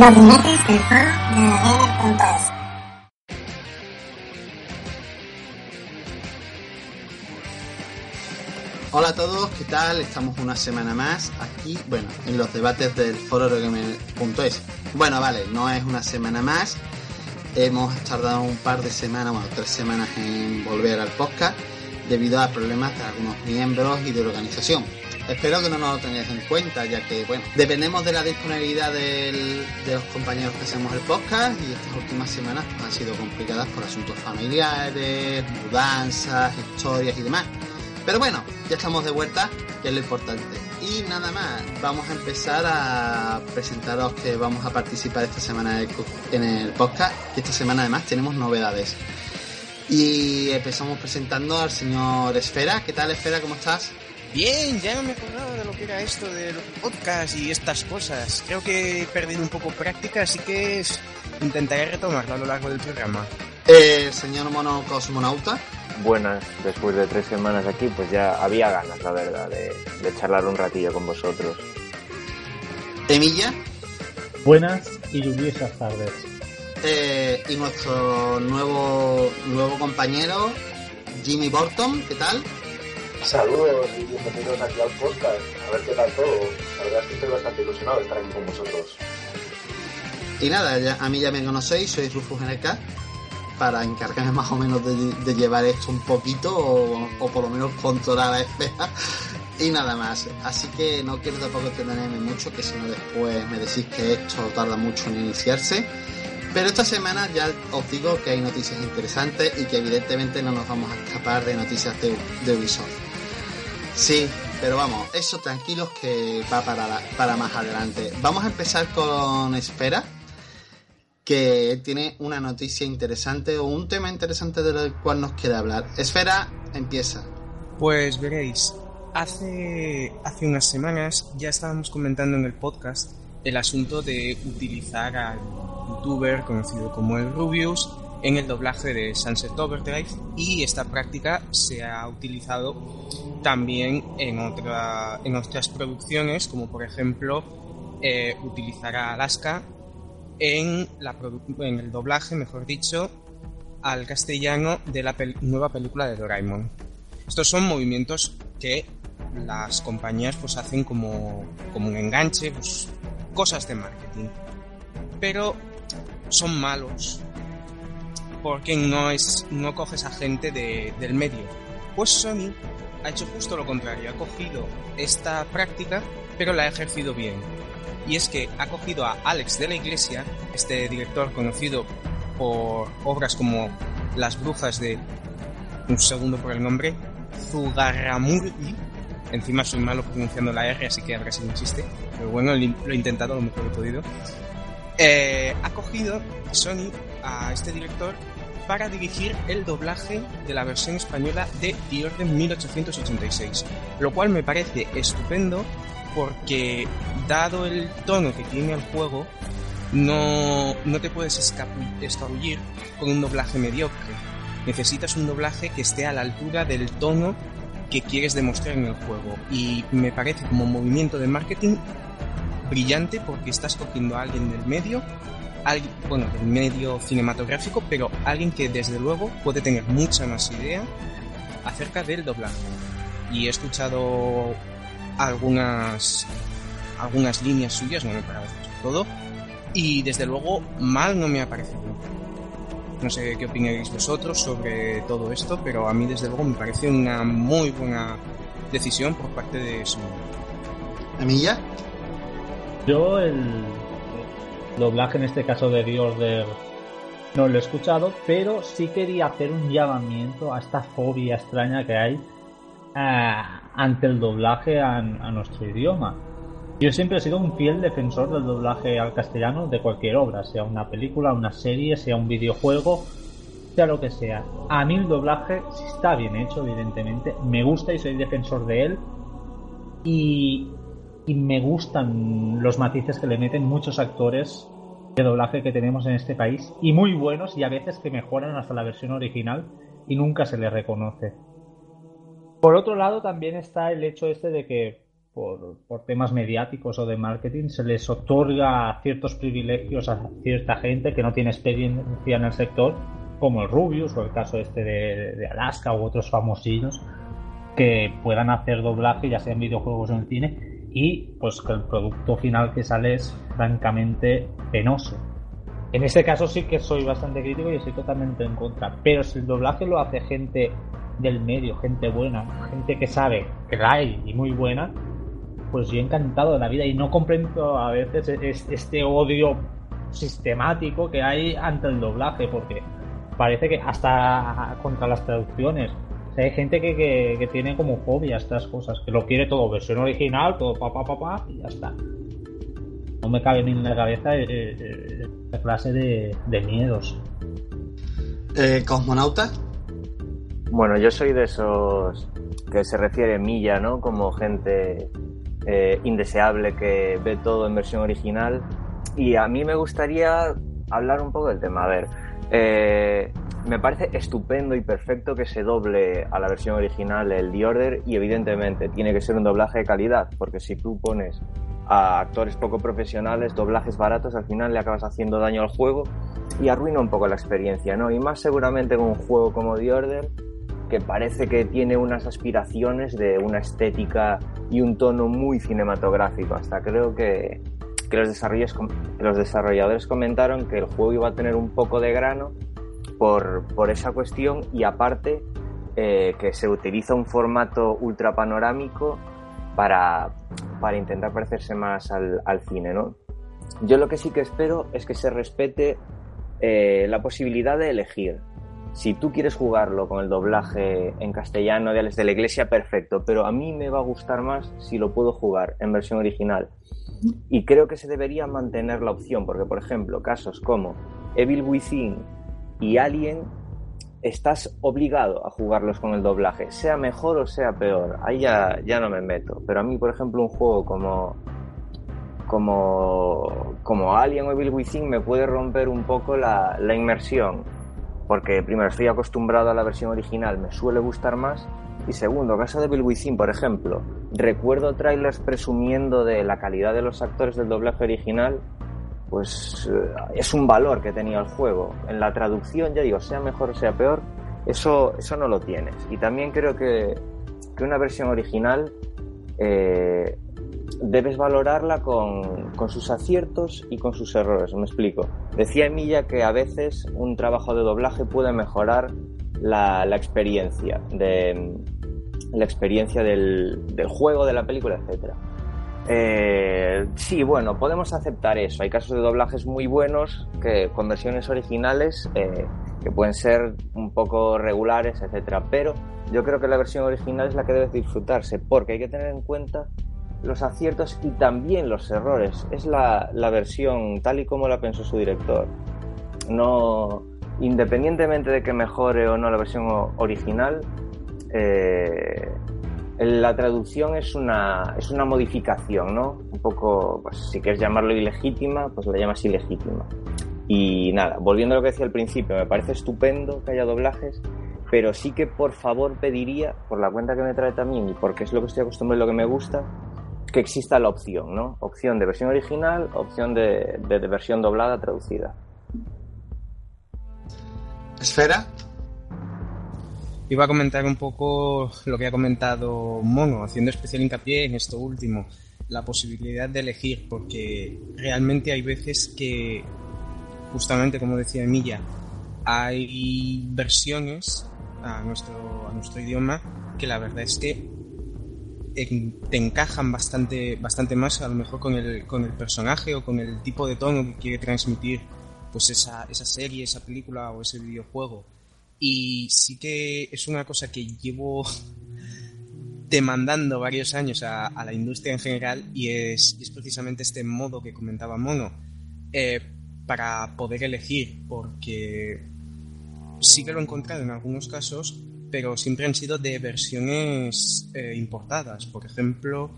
Los jinetes del foro de Hola a todos, ¿qué tal? Estamos una semana más aquí, bueno, en los debates del foro Gamer.es. Bueno, vale, no es una semana más. Hemos tardado un par de semanas, bueno, tres semanas en volver al podcast debido a problemas de algunos miembros y de la organización. Espero que no nos lo tengáis en cuenta, ya que, bueno, dependemos de la disponibilidad de los compañeros que hacemos el podcast y estas últimas semanas han sido complicadas por asuntos familiares, mudanzas, historias y demás. Pero bueno, ya estamos de vuelta, que es lo importante. Y nada más, vamos a empezar a presentaros que vamos a participar esta semana en el podcast, que esta semana además tenemos novedades. Y empezamos presentando al señor Esfera. ¿Qué tal, Esfera? ¿Cómo estás? Bien, ya no me acordaba de lo que era esto de los podcasts y estas cosas. Creo que he perdido un poco práctica, así que intentaré retomarlo a lo largo del programa. El señor Mono Cosmonauta. Buenas, después de tres semanas aquí, pues ya había ganas, la verdad, de, de charlar un ratillo con vosotros. Emilla. Buenas y lluviosas tardes. eh, y nuestro nuevo, nuevo compañero, Jimmy Borton. ¿Qué tal? Saludos y bienvenidos aquí al podcast. A ver qué tal todo. La verdad es que estoy bastante ilusionado de estar aquí con vosotros. Y nada, a mí ya me conocéis, soy Rufus NK, para encargarme más o menos de, llevar esto un poquito, o, por lo menos controlar a Esfera, y nada más. Así que no quiero tampoco extenderme mucho, que si no después me decís que esto tarda mucho en iniciarse. Pero esta semana ya os digo que hay noticias interesantes y que evidentemente no nos vamos a escapar de noticias de Ubisoft. Sí, pero vamos, eso tranquilos que va para, la- para más adelante. Vamos a empezar con Esfera, que tiene una noticia interesante o un tema interesante del cual nos quiere hablar. Esfera, empieza. Pues veréis, hace, hace unas semanas ya estábamos comentando en el podcast el asunto de utilizar al youtuber conocido como el Rubius en el doblaje de Sunset Overdrive y esta práctica se ha utilizado también en, otra, en otras producciones como por ejemplo eh, utilizar a Alaska en, el doblaje, mejor dicho, al castellano de la nueva película de Doraemon. Estos son movimientos que las compañías pues hacen como, como un enganche, pues, cosas de marketing. Pero son malos porque no es no coges a gente de- del medio. Pues Sony ha hecho justo lo contrario, ha cogido esta práctica pero la ha ejercido bien. Y es que ha cogido a Alex de la Iglesia, este director conocido por obras como Las Brujas de un segundo por el nombre, Zugarramurdi. Encima soy malo pronunciando la R, así que habrá sido un chiste. Pero bueno, lo he intentado lo mejor que he podido. Eh, ha cogido Sony a este director para dirigir el doblaje de la versión española de The Orden 1886. Lo cual me parece estupendo porque, dado el tono que tiene el juego, no, no te puedes escabullir con un doblaje mediocre. Necesitas un doblaje que esté a la altura del tono que quieres demostrar en el juego. Y me parece como movimiento de marketing brillante porque estás cogiendo a alguien del medio, alguien, bueno, del medio cinematográfico, pero alguien que desde luego puede tener mucha más idea acerca del doblaje. Y he escuchado algunas algunas líneas suyas, no me parece todo, y desde luego mal no me ha parecido. No sé qué opináis vosotros sobre todo esto, pero a mí desde luego me parece una muy buena decisión por parte de Sony. Emilla. Yo el doblaje en este caso de The Order no lo he escuchado, pero sí quería hacer un llamamiento a esta fobia extraña que hay a, ante el doblaje a, a nuestro idioma. Yo siempre he sido un fiel defensor del doblaje al castellano de cualquier obra, sea una película, una serie, sea un videojuego, sea lo que sea. A mí el doblaje, está bien hecho, evidentemente, me gusta y soy defensor de él. Y, y me gustan los matices que le meten muchos actores de doblaje que tenemos en este país y muy buenos y a veces que mejoran hasta la versión original y nunca se les reconoce. Por otro lado, también está el hecho este de que por, por, temas mediáticos o de marketing se les otorga ciertos privilegios a cierta gente que no tiene experiencia en el sector, como el Rubius o el caso este de, Alaska u otros famosillos que puedan hacer doblaje, ya sea en videojuegos o en cine, y pues que el producto final que sale es francamente penoso. En este caso sí que soy bastante crítico y estoy totalmente en contra. Pero si el doblaje lo hace gente del medio, gente buena, gente que sabe que la hay y muy buena, pues yo encantado de la vida y no comprendo a veces este odio sistemático que hay ante el doblaje, porque parece que hasta contra las traducciones hay gente que, que, tiene como fobia a estas cosas, que lo quiere todo versión original, todo papá, papá, y ya está. No me cabe ni en la cabeza eh, eh, esta clase de, de miedos. Eh, ¿Cosmonauta? Bueno, yo soy de esos que se refiere Milla, ¿no? Como gente eh, indeseable que ve todo en versión original. Y a mí me gustaría hablar un poco del tema. A ver, eh, me parece estupendo y perfecto que se doble a la versión original el The Order y evidentemente tiene que ser un doblaje de calidad, porque si tú pones a actores poco profesionales, doblajes baratos, al final le acabas haciendo daño al juego y arruina un poco la experiencia, ¿no? Y más seguramente con un juego como The Order, que parece que tiene unas aspiraciones de una estética y un tono muy cinematográfico. Hasta creo que, que los, los desarrolladores comentaron que el juego iba a tener un poco de grano por, por esa cuestión y aparte eh, que se utiliza un formato ultra panorámico para, para intentar parecerse más al, al, cine, ¿no? Yo lo que sí que espero es que se respete eh, la posibilidad de elegir. Si tú quieres jugarlo con el doblaje en castellano de Alex de la Iglesia, perfecto, pero a mí me va a gustar más si lo puedo jugar en versión original. Y creo que se debería mantener la opción, porque por ejemplo, casos como Evil Within y Alien estás obligado a jugarlos con el doblaje, sea mejor o sea peor. Ahí ya, ya no me meto. Pero a mí, por ejemplo, un juego como como, como Alien o Evil Within me puede romper un poco la, la inmersión. Porque primero estoy acostumbrado a la versión original, me suele gustar más. Y segundo, caso de Evil Within, por ejemplo, recuerdo trailers presumiendo de la calidad de los actores del doblaje original pues eh, es un valor que tenía el juego. En la traducción, ya digo, sea mejor o sea peor, eso, eso no lo tienes. Y también creo que, que una versión original eh, debes valorarla con, con, sus aciertos y con sus errores. Me explico. Decía Emilia que a veces un trabajo de doblaje puede mejorar la, la experiencia de la experiencia del, del juego, de la película, etcétera. Eh, sí, bueno, podemos aceptar eso. Hay casos de doblajes muy buenos que con versiones originales eh, que pueden ser un poco regulares, etcétera. Pero yo creo que la versión original es la que debe disfrutarse porque hay que tener en cuenta los aciertos y también los errores. Es la, la versión tal y como la pensó su director. No, independientemente de que mejore o no la versión original, eh, la traducción es una, es una modificación, ¿no? Un poco, pues, si quieres llamarlo ilegítima, pues lo llamas ilegítima. Y nada, volviendo a lo que decía al principio, me parece estupendo que haya doblajes, pero sí que por favor pediría, por la cuenta que me trae también y porque es lo que estoy acostumbrado y lo que me gusta, que exista la opción, ¿no? Opción de versión original, opción de, de, de versión doblada traducida. ¿Esfera? Iba a comentar un poco lo que ha comentado Mono, haciendo especial hincapié en esto último, la posibilidad de elegir, porque realmente hay veces que, justamente como decía Emilia, hay versiones a nuestro, a nuestro idioma que la verdad es que te encajan bastante, bastante más a lo mejor con el, con el personaje o con el tipo de tono que quiere transmitir pues esa, esa serie, esa película o ese videojuego. Y sí que es una cosa que llevo demandando varios años a, la industria en general y es, es, precisamente este modo que comentaba Mono eh, para poder elegir, porque sí que lo he encontrado en algunos casos, pero siempre han sido de versiones eh, importadas. Por ejemplo,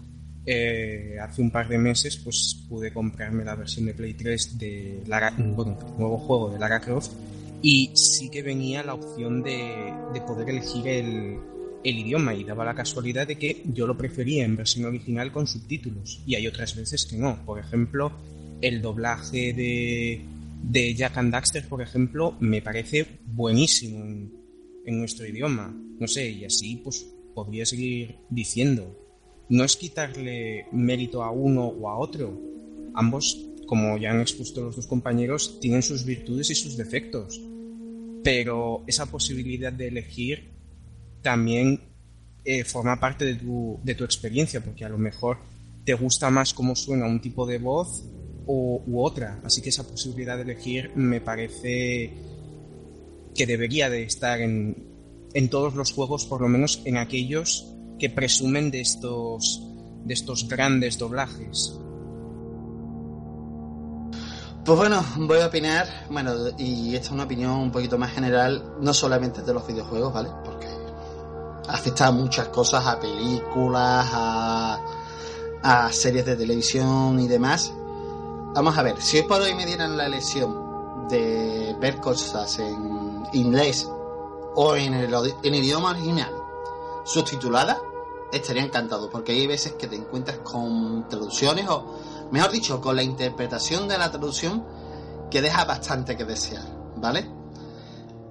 eh, hace un par de meses pues pude comprarme la versión de Play 3 de Lara, bueno, nuevo juego de Lara Croft y sí que venía la opción de, de poder elegir el, el, idioma y daba la casualidad de que yo lo prefería en versión original con subtítulos y hay otras veces que no. Por ejemplo, el doblaje de, de Jack and Daxter, por ejemplo, me parece buenísimo en, en nuestro idioma. No sé, y así pues podría seguir diciendo no es quitarle mérito a uno o a otro. Ambos, como ya han expuesto los dos compañeros, tienen sus virtudes y sus defectos. Pero esa posibilidad de elegir también eh, forma parte de tu, de tu, experiencia, porque a lo mejor te gusta más cómo suena un tipo de voz o, u otra. Así que esa posibilidad de elegir me parece que debería de estar en, en todos los juegos, por lo menos en aquellos que presumen de estos, de estos grandes doblajes. Pues bueno, voy a opinar, bueno, y esta es una opinión un poquito más general, no solamente de los videojuegos, ¿vale? Porque afecta a muchas cosas, a películas, a, a series de televisión y demás. Vamos a ver, si hoy por hoy me dieran la elección de ver cosas en inglés o en el, idioma original subtitulada, estaría encantado, porque hay veces que te encuentras con traducciones, o mejor dicho, con la interpretación de la traducción que deja bastante que desear, ¿vale?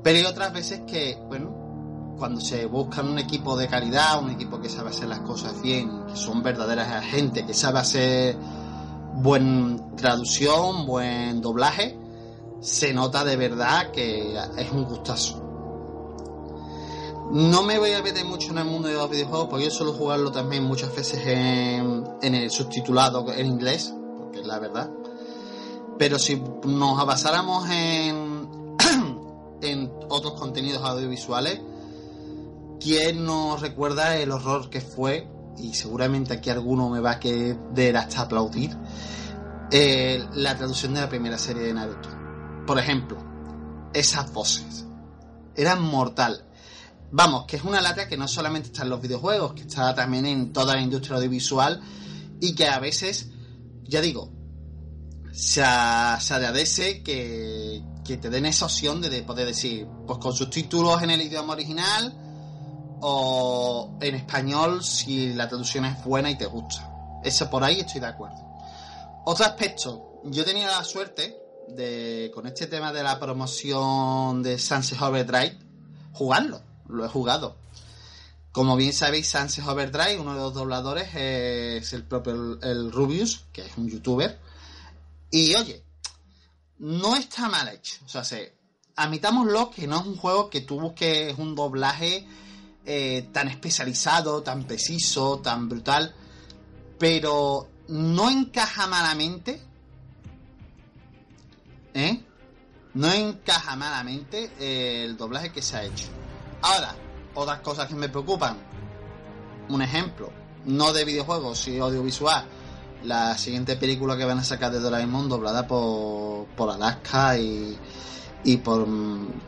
Pero hay otras veces que, bueno, cuando se busca un equipo de calidad, un equipo que sabe hacer las cosas bien, que son verdaderas agentes, que sabe hacer buen traducción, buen doblaje, se nota de verdad que es un gustazo. No me voy a meter mucho en el mundo de los videojuegos porque yo suelo jugarlo también muchas veces en, en el subtitulado en inglés, porque es la verdad. Pero si nos basáramos en, en otros contenidos audiovisuales, ¿quién nos recuerda el horror que fue? Y seguramente aquí alguno me va a querer hasta aplaudir. Eh, la traducción de la primera serie de Naruto. Por ejemplo, esas voces. Eran mortal Vamos, que es una lata que no solamente está en los videojuegos, que está también en toda la industria audiovisual y que a veces, ya digo, se, agradece que, que te den esa opción de, poder decir, pues con subtítulos en el idioma original o en español si la traducción es buena y te gusta. Eso por ahí estoy de acuerdo. Otro aspecto, yo tenía la suerte de, con este tema de la promoción de Sunset Overdrive, jugarlo lo he jugado. Como bien sabéis, Sunset Overdrive, uno de los dobladores, es el propio el Rubius, que es un youtuber. Y oye, no está mal hecho. O sea, se, admitámoslo que no es un juego que tú busques un doblaje eh, tan especializado, tan preciso, tan brutal. Pero no encaja malamente. ¿Eh? No encaja malamente el doblaje que se ha hecho. Ahora, otras cosas que me preocupan. Un ejemplo, no de videojuegos, sino audiovisual. La siguiente película que van a sacar de Doraemon doblada por, por Alaska y, y por.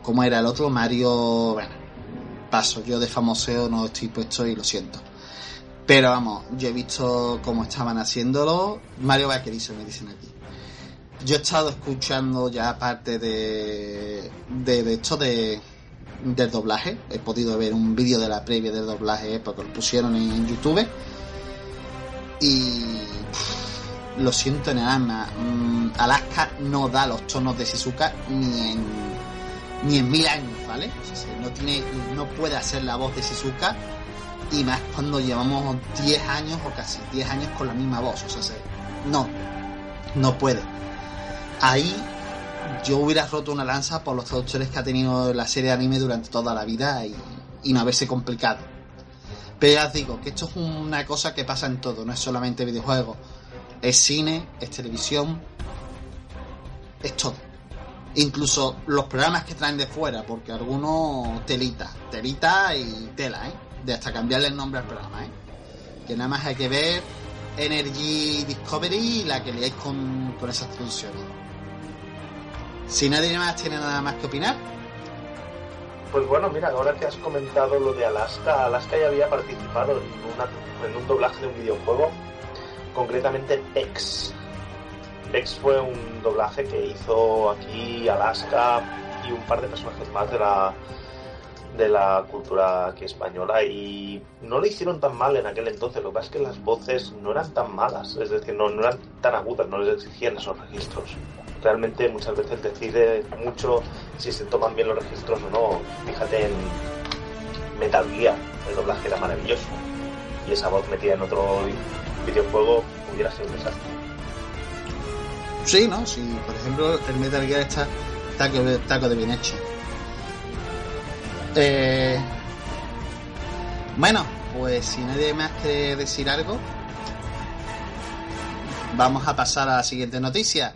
¿Cómo era el otro? Mario. Bueno, paso. Yo de famoseo no estoy puesto y lo siento. Pero vamos, yo he visto cómo estaban haciéndolo. Mario Vaquerizo me dicen aquí. Yo he estado escuchando ya parte de, de esto de, del doblaje. He podido ver un vídeo de la previa del doblaje porque lo pusieron en YouTube. Y lo siento en el alma. Mm, Alaska no da los tonos de Shizuka ni en ni en mil años, ¿vale? no tiene, no puede hacer la voz de Shizuka y más cuando llevamos 10 años o casi 10 años con la misma voz, o sea, no, no puede. Ahí yo hubiera roto una lanza por los traductores que ha tenido la serie de anime durante toda la vida y, no haberse complicado. Pero ya os digo que esto es una cosa que pasa en todo, no es solamente videojuegos. Es cine, es televisión, es todo. Incluso los programas que traen de fuera, porque algunos telita, telita y tela, ¿eh? De hasta cambiarle el nombre al programa, ¿eh? que nada más hay que ver Energy Discovery y la que leáis con, con esas traducciones. Si nadie más tiene nada más que opinar, Pues bueno, mira, ahora que has comentado lo de Alaska, Alaska ya había participado en, una- en un doblaje de un videojuego, concretamente PEX. PEX fue un doblaje que hizo aquí Alaska y un par de personajes más de la de la cultura aquí española y no lo hicieron tan mal en aquel entonces, lo que pasa es que las voces no eran tan malas, es decir, no, no eran tan agudas, no les exigían esos registros. Realmente muchas veces decide mucho si se toman bien los registros o no. Fíjate en Metal Gear, el doblaje era maravilloso y esa voz metida en otro videojuego hubiera sido un desastre. sí, ¿no? Si, por ejemplo, el Metal Gear está taco, taco de bien hecho. Eh, bueno, pues si nadie más quiere decir algo, vamos a pasar a la siguiente noticia.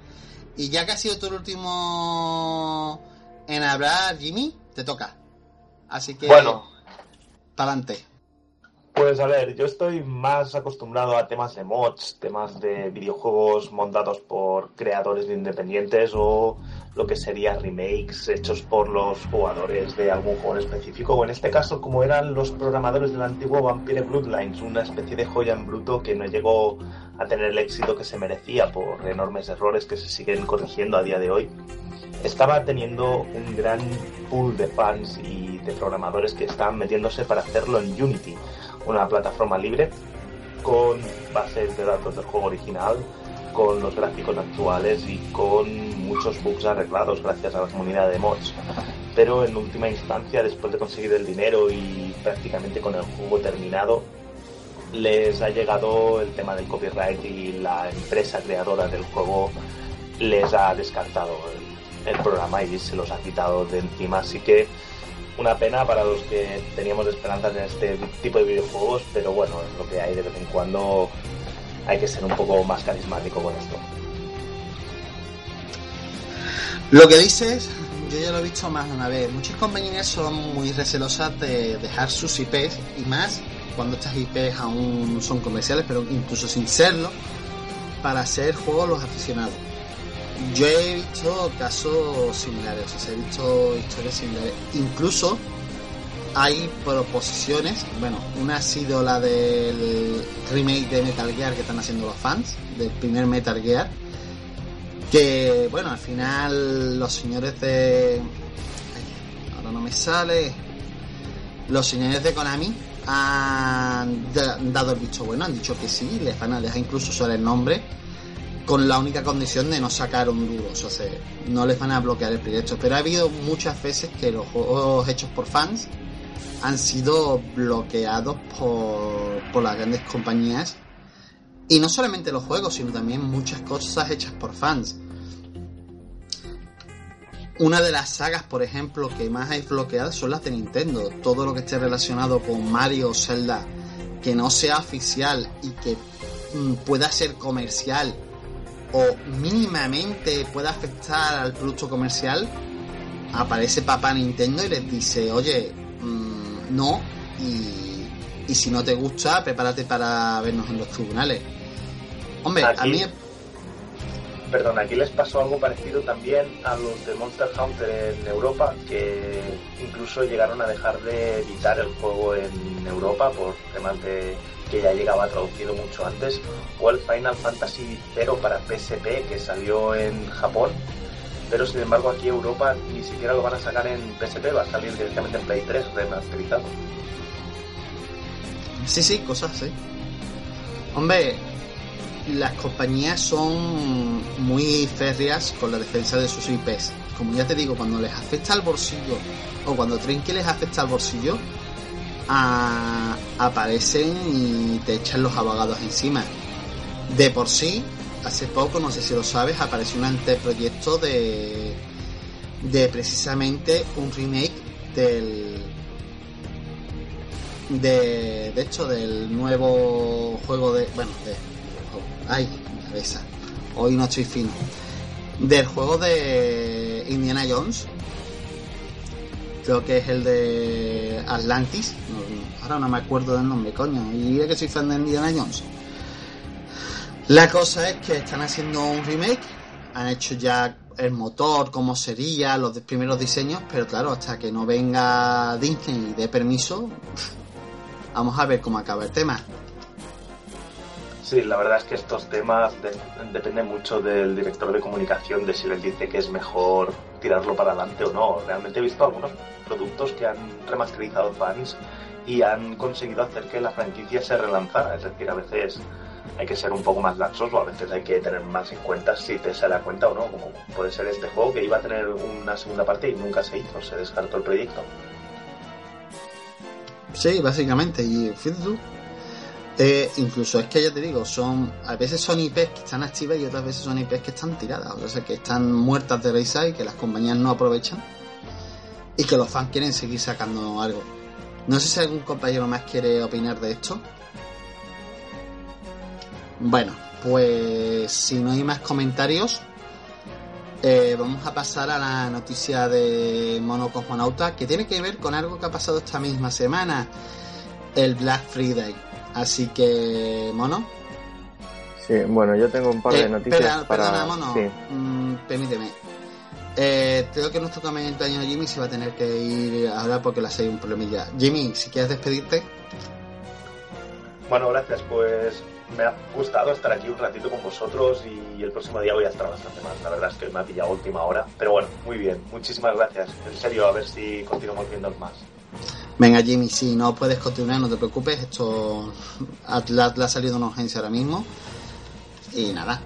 Y ya que ha sido tu último en hablar, Jimmy, te toca. Así que, Bueno, para adelante. Pues a ver, yo estoy más acostumbrado a temas de mods, temas de videojuegos montados por creadores independientes o lo que sería remakes hechos por los jugadores de algún juego específico, o en este caso como eran los programadores del antiguo Vampire Bloodlines, una especie de joya en bruto que no llegó a tener el éxito que se merecía por enormes errores que se siguen corrigiendo a día de hoy. Estaba teniendo un gran pool de fans y de programadores que estaban metiéndose para hacerlo en Unity, una plataforma libre con bases de datos del juego original, con los gráficos actuales y con muchos bugs arreglados gracias a la comunidad de mods. Pero en última instancia, después de conseguir el dinero y prácticamente con el juego terminado, les ha llegado el tema del copyright y la empresa creadora del juego les ha descartado el, el programa y se los ha quitado de encima. Así que una pena para los que teníamos esperanzas en este tipo de videojuegos, pero bueno, es lo que hay de vez en cuando. Hay que ser un poco más carismático con esto. Lo que dices, yo ya lo he visto más de una vez. Muchas compañías son muy recelosas de dejar sus IPs y más cuando estas IPs aún son comerciales, pero incluso sin serlo, para hacer juegos los aficionados. Yo he visto casos similares, he visto historias similares. Incluso hay proposiciones, bueno, una ha sido la del remake de Metal Gear que están haciendo los fans, del primer Metal Gear, que bueno, al final los señores de... ahora no me sale. Los señores de Konami han da- dado el visto bueno, han dicho que sí, les van a dejar incluso usar el nombre con la única condición de no sacar un duro, o sea, no les van a bloquear el proyecto. Pero ha habido muchas veces que los juegos hechos por fans han sido bloqueados por, por las grandes compañías. Y no solamente los juegos, sino también muchas cosas hechas por fans. Una de las sagas, por ejemplo, que más hay bloqueadas son las de Nintendo. Todo lo que esté relacionado con Mario o Zelda, que no sea oficial y que mm, pueda ser comercial o mínimamente pueda afectar al producto comercial, aparece papá Nintendo y les dice, oye, mm, no, y, y si no te gusta, prepárate para vernos en los tribunales. Hombre, a mí... Perdón, aquí les pasó algo parecido también a los de Monster Hunter en Europa, que incluso llegaron a dejar de editar el juego en Europa por temas de que ya llegaba traducido mucho antes, o el Final Fantasy 0 para PSP que salió en Japón, pero sin embargo aquí en Europa ni siquiera lo van a sacar en PSP, va a salir directamente en Play 3 remasterizado. Sí, sí, cosas así. Hombre, las compañías son muy férreas con la defensa de sus IPs. Como ya te digo, cuando les afecta al bolsillo o cuando creen les afecta al bolsillo, aparecen y te echan los abogados encima. De por sí, hace poco, no sé si lo sabes, apareció un anteproyecto de, de precisamente un remake del, de, de hecho del nuevo juego de bueno de ay mi cabeza hoy no estoy fino del juego de Indiana Jones creo que es el de Atlantis, ahora no me acuerdo del nombre, coño, y es que soy fan de Indiana Jones. La cosa es que están haciendo un remake, han hecho ya el motor, cómo sería, los primeros diseños, pero claro, hasta que no venga Disney y dé permiso, vamos a ver cómo acaba el tema. Sí, la verdad es que estos temas dependen mucho del director de comunicación, de si les dice que es mejor tirarlo para adelante o no. Realmente he visto algunos productos que han remasterizado fans y han conseguido hacer que la franquicia se relanzara. Es decir, a veces hay que ser un poco más laxos o a veces hay que tener más en cuenta si te sale a cuenta o no. Como puede ser este juego que iba a tener una segunda parte y nunca se hizo, se descartó el proyecto. Sí, básicamente. Y fíjate eh, incluso es que ya te digo, son a veces son IPs que están activas y otras veces son IPs que están tiradas, o sea, que están muertas de risa y que las compañías no aprovechan y que los fans quieren seguir sacando algo. No sé si algún compañero más quiere opinar de esto. Bueno, pues si no hay más comentarios, eh, vamos a pasar a la noticia de Mono Cosmonauta que tiene que ver con algo que ha pasado esta misma semana, el Black Friday. Así que, mono. Sí, bueno, yo tengo un par de Eh, noticias perdona, para. perdona, mono. Sí. Mm, permíteme. Eh, creo que nuestro comentario Jimmy se va a tener que ir ahora porque le ha salido un problemilla. Jimmy, si quieres despedirte. Bueno, gracias, pues me ha gustado estar aquí un ratito con vosotros y el próximo día voy a estar bastante más. La verdad es que me ha pillado a última hora, pero bueno, muy bien, muchísimas gracias. En serio, a ver si continuamos viendo más. Venga, Jimmy, si no puedes continuar, no te preocupes. Esto le ha salido una urgencia ahora mismo. Y nada.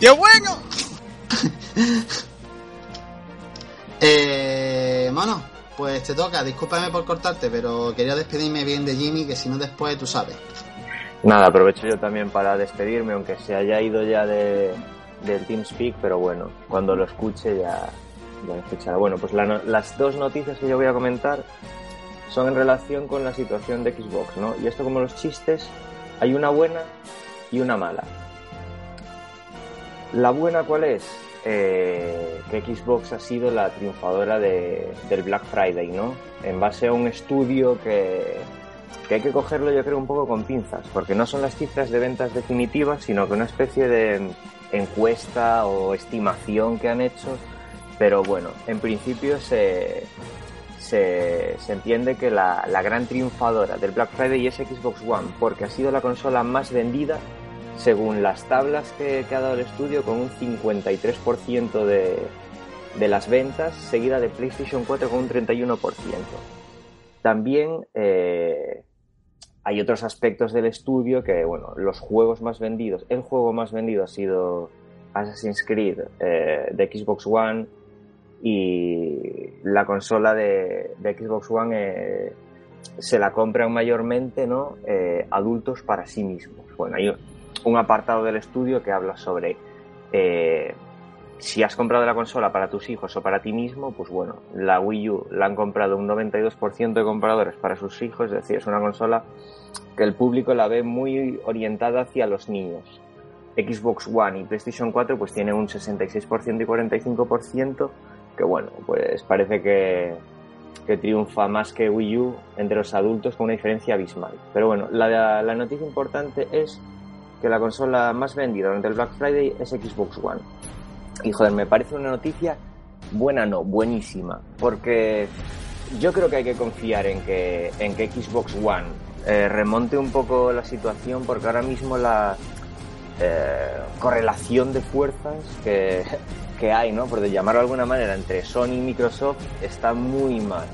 ¡Qué bueno! Eh, mono, pues te toca. Discúlpame por cortarte, pero quería despedirme bien de Jimmy, que si no después tú sabes. Nada, aprovecho yo también para despedirme, aunque se haya ido ya de, del TeamSpeak, pero bueno, cuando lo escuche ya, ya lo escuchará. Bueno, pues la las dos noticias que yo voy a comentar son en relación con la situación de Xbox, ¿no? Y esto como los chistes, hay una buena y una mala. La buena cuál es? Eh, que Xbox ha sido la triunfadora de- del Black Friday, ¿no? En base a un estudio que, que hay que cogerlo yo creo un poco con pinzas, porque no son las cifras de ventas definitivas, sino que una especie de encuesta o estimación que han hecho, pero bueno, en principio se, se, entiende que la, la gran triunfadora del Black Friday es Xbox One, porque ha sido la consola más vendida según las tablas que, que ha dado el estudio, con un 53% de, de las ventas, seguida de PlayStation 4 con un 31%. También eh, hay otros aspectos del estudio que, bueno, los juegos más vendidos, el juego más vendido ha sido Assassin's Creed eh, de Xbox One y la consola de, Xbox One eh, se la compran mayormente ¿no? Eh, adultos para sí mismos. Bueno, hay un apartado del estudio que habla sobre eh, si has comprado la consola para tus hijos o para ti mismo, pues bueno, la Wii U la han comprado un 92% de compradores para sus hijos, es decir, es una consola que el público la ve muy orientada hacia los niños. Xbox One y PlayStation 4 pues tiene un 66% y 45%, que bueno, pues parece que, que triunfa más que Wii U entre los adultos con una diferencia abismal. Pero bueno, la, la noticia importante es que la consola más vendida durante el Black Friday es Xbox One. Y joder, me parece una noticia buena, no, buenísima, porque yo creo que hay que confiar en que, en que Xbox One eh, remonte un poco la situación, porque ahora mismo la eh, correlación de fuerzas que, que hay, ¿no? Por llamarlo de alguna manera, entre Sony y Microsoft está muy mal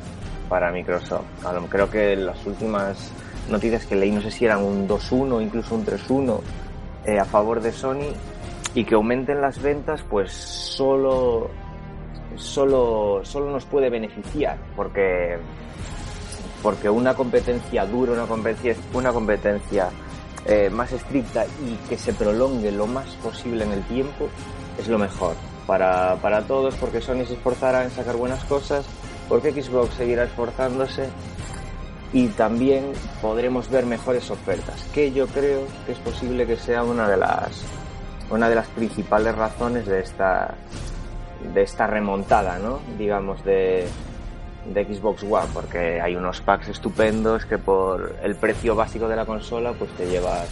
para Microsoft. Creo que las últimas noticias que leí, no sé si eran un 2-1, incluso un 3-1 eh, a favor de Sony y que aumenten las ventas, pues solo, solo, solo nos puede beneficiar, porque, porque una competencia dura, una competencia, una competencia eh, más estricta y que se prolongue lo más posible en el tiempo es lo mejor para, para todos, porque Sony se esforzará en sacar buenas cosas, porque Xbox seguirá esforzándose y también podremos ver mejores ofertas, que yo creo que es posible que sea una de las una de las principales razones de esta de esta remontada, ¿no? Digamos de de Xbox One, porque hay unos packs estupendos que por el precio básico de la consola, pues te llevas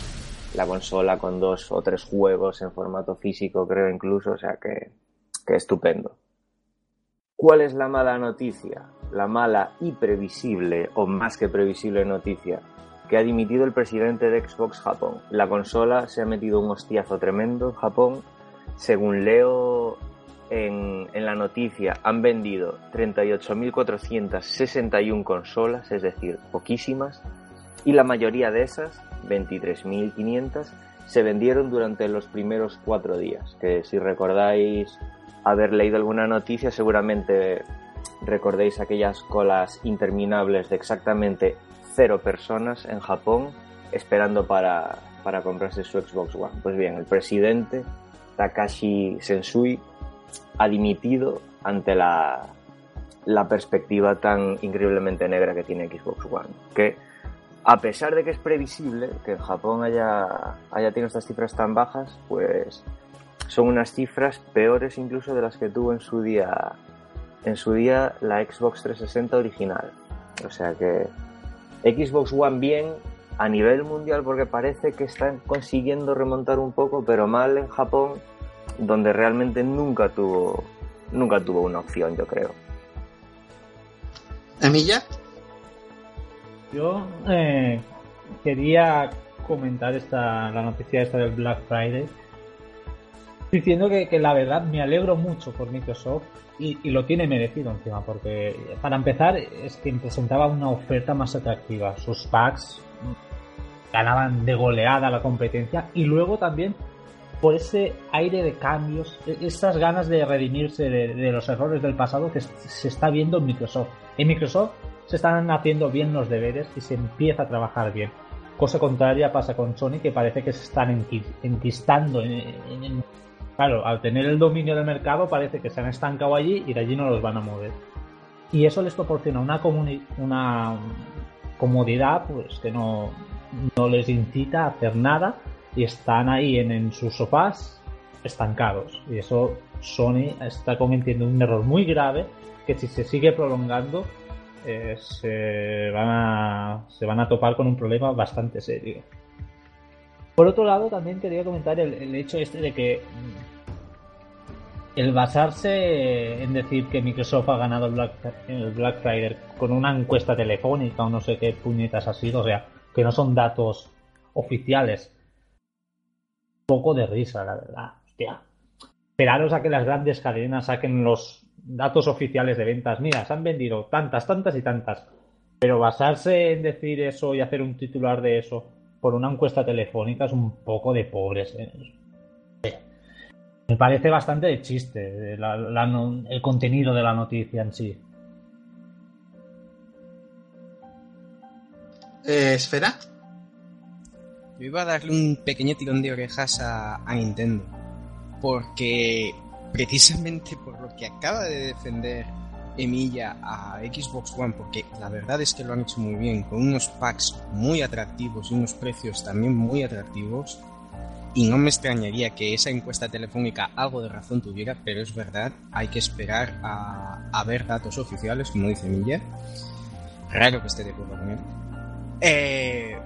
la consola con dos o tres juegos en formato físico, creo incluso, o sea que, que estupendo. ¿Cuál es la mala noticia? La mala y previsible, o más que previsible noticia, que ha dimitido el presidente de Xbox Japón. La consola se ha metido un hostiazo tremendo en Japón. Según leo en, en la noticia, han vendido 38.461 consolas, es decir, poquísimas, y la mayoría de esas, 23.500, se vendieron durante los primeros cuatro días. Que si recordáis haber leído alguna noticia, seguramente recordéis aquellas colas interminables de exactamente cero personas en Japón esperando para, para comprarse su Xbox One. Pues bien, el presidente Takashi Sensui ha dimitido ante la, la perspectiva tan increíblemente negra que tiene Xbox One. Que a pesar de que es previsible que en Japón haya, haya tenido estas cifras tan bajas, pues son unas cifras peores incluso de las que tuvo en su día en su día la Xbox 360 original. O sea que Xbox One bien a nivel mundial porque parece que están consiguiendo remontar un poco, pero mal en Japón, donde realmente nunca tuvo nunca tuvo una opción, yo creo. ¿Emilla? Yo eh, quería comentar esta la noticia esta del Black Friday diciendo que, que la verdad me alegro mucho por Microsoft y, y, lo tiene merecido encima, porque para empezar es quien presentaba una oferta más atractiva. Sus packs ganaban de goleada la competencia y luego también por ese aire de cambios, estas ganas de redimirse de, de, los errores del pasado que se está viendo en Microsoft. En Microsoft se están haciendo bien los deberes y se empieza a trabajar bien. Cosa contraria pasa con Sony que parece que se están enquistando en, en, en Claro, al tener el dominio del mercado parece que se han estancado allí y de allí no los van a mover. Y eso les proporciona una, una comodidad pues que no, no, les incita a hacer nada y están ahí en, en, sus sofás estancados. Y eso Sony está cometiendo un error muy grave que si se sigue prolongando eh, se, van a, se van a topar con un problema bastante serio. Por otro lado, también quería comentar el, hecho este de que el basarse en decir que Microsoft ha ganado el Black, el Black Friday con una encuesta telefónica o no sé qué puñetas ha sido, o sea, que no son datos oficiales. Poco de risa, la verdad. Hostia. Esperaros a que las grandes cadenas saquen los datos oficiales de ventas. Mira, se han vendido tantas, tantas y tantas. Pero basarse en decir eso y hacer un titular de eso por una encuesta telefónica es un poco de pobres. ¿eh? Me parece bastante de chiste la, la, el contenido de la noticia en sí. Eh, ¿Esfera? Yo iba a darle un pequeño tirón de orejas a, a Nintendo. Porque precisamente por lo que acaba de defender Emilia a Xbox One, porque la verdad es que lo han hecho muy bien, con unos packs muy atractivos y unos precios también muy atractivos. Y no me extrañaría que esa encuesta telefónica algo de razón tuviera, pero es verdad, hay que esperar a, a ver datos oficiales, como dice Emilia. Raro que esté de acuerdo con él. Eh,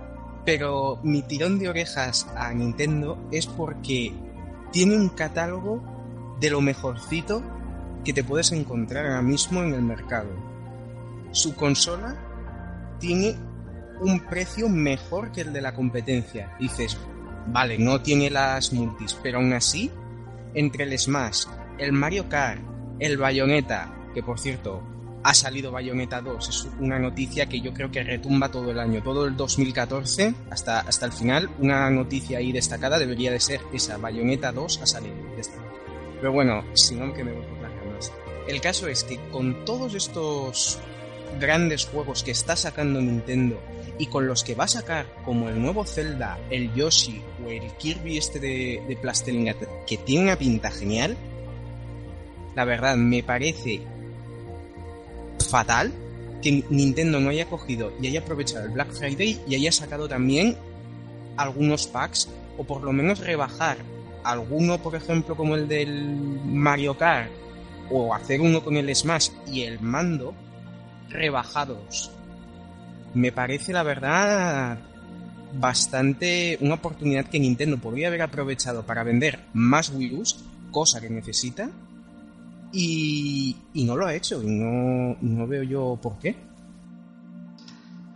pero mi tirón de orejas a Nintendo es porque tiene un catálogo de lo mejorcito que te puedes encontrar ahora mismo en el mercado. Su consola tiene un precio mejor que el de la competencia. Dices, vale, no tiene las multis, pero aún así, entre el Smash, el Mario Kart, el Bayonetta, que por cierto, ha salido Bayonetta 2, es una noticia que yo creo que retumba todo el año, todo el 2014 hasta, hasta el final, una noticia ahí destacada debería de ser esa, Bayonetta 2 ha salido. Pero bueno, si no, que me voy. El caso es que con todos estos grandes juegos que está sacando Nintendo y con los que va a sacar como el nuevo Zelda, el Yoshi o el Kirby este de, de plastilina que tiene una pinta genial, la verdad me parece fatal que Nintendo no haya cogido y haya aprovechado el Black Friday y haya sacado también algunos packs o por lo menos rebajar alguno, por ejemplo, como el del Mario Kart o hacer uno con el Smash y el mando rebajados. Me parece, la verdad, bastante una oportunidad que Nintendo podría haber aprovechado para vender más Wii U, cosa que necesita, y, y no lo ha hecho, y no, no veo yo por qué.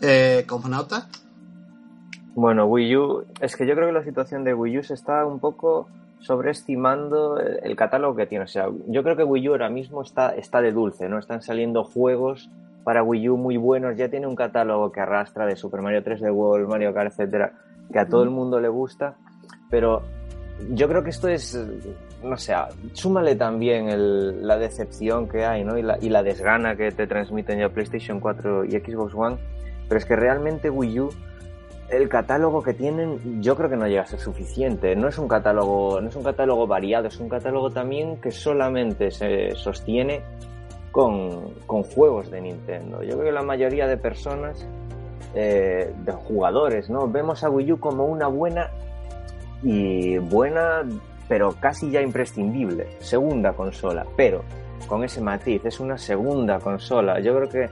Eh, ¿Cosmonauta? Bueno, Wii U, es que yo creo que la situación de Wii U se está un poco sobreestimando el, catálogo que tiene. O sea, yo creo que Wii U ahora mismo está, está de dulce, ¿no? Están saliendo juegos para Wii U muy buenos, ya tiene un catálogo que arrastra de Super Mario 3D World, Mario Kart, etcétera, que a todo el mundo le gusta, pero yo creo que esto es, no sé, súmale también el, la decepción que hay, ¿no? Y la, y la desgana que te transmiten ya PlayStation 4 y Xbox One, pero es que realmente Wii U el catálogo que tienen yo creo que no llega a ser suficiente. No es un catálogo, no es un catálogo variado, es un catálogo también que solamente se sostiene con, con juegos de Nintendo. Yo creo que la mayoría de personas, eh, de jugadores, ¿no? Vemos a Wii U como una buena y buena, pero casi ya imprescindible, segunda consola, pero con ese matiz, es una segunda consola. Yo creo que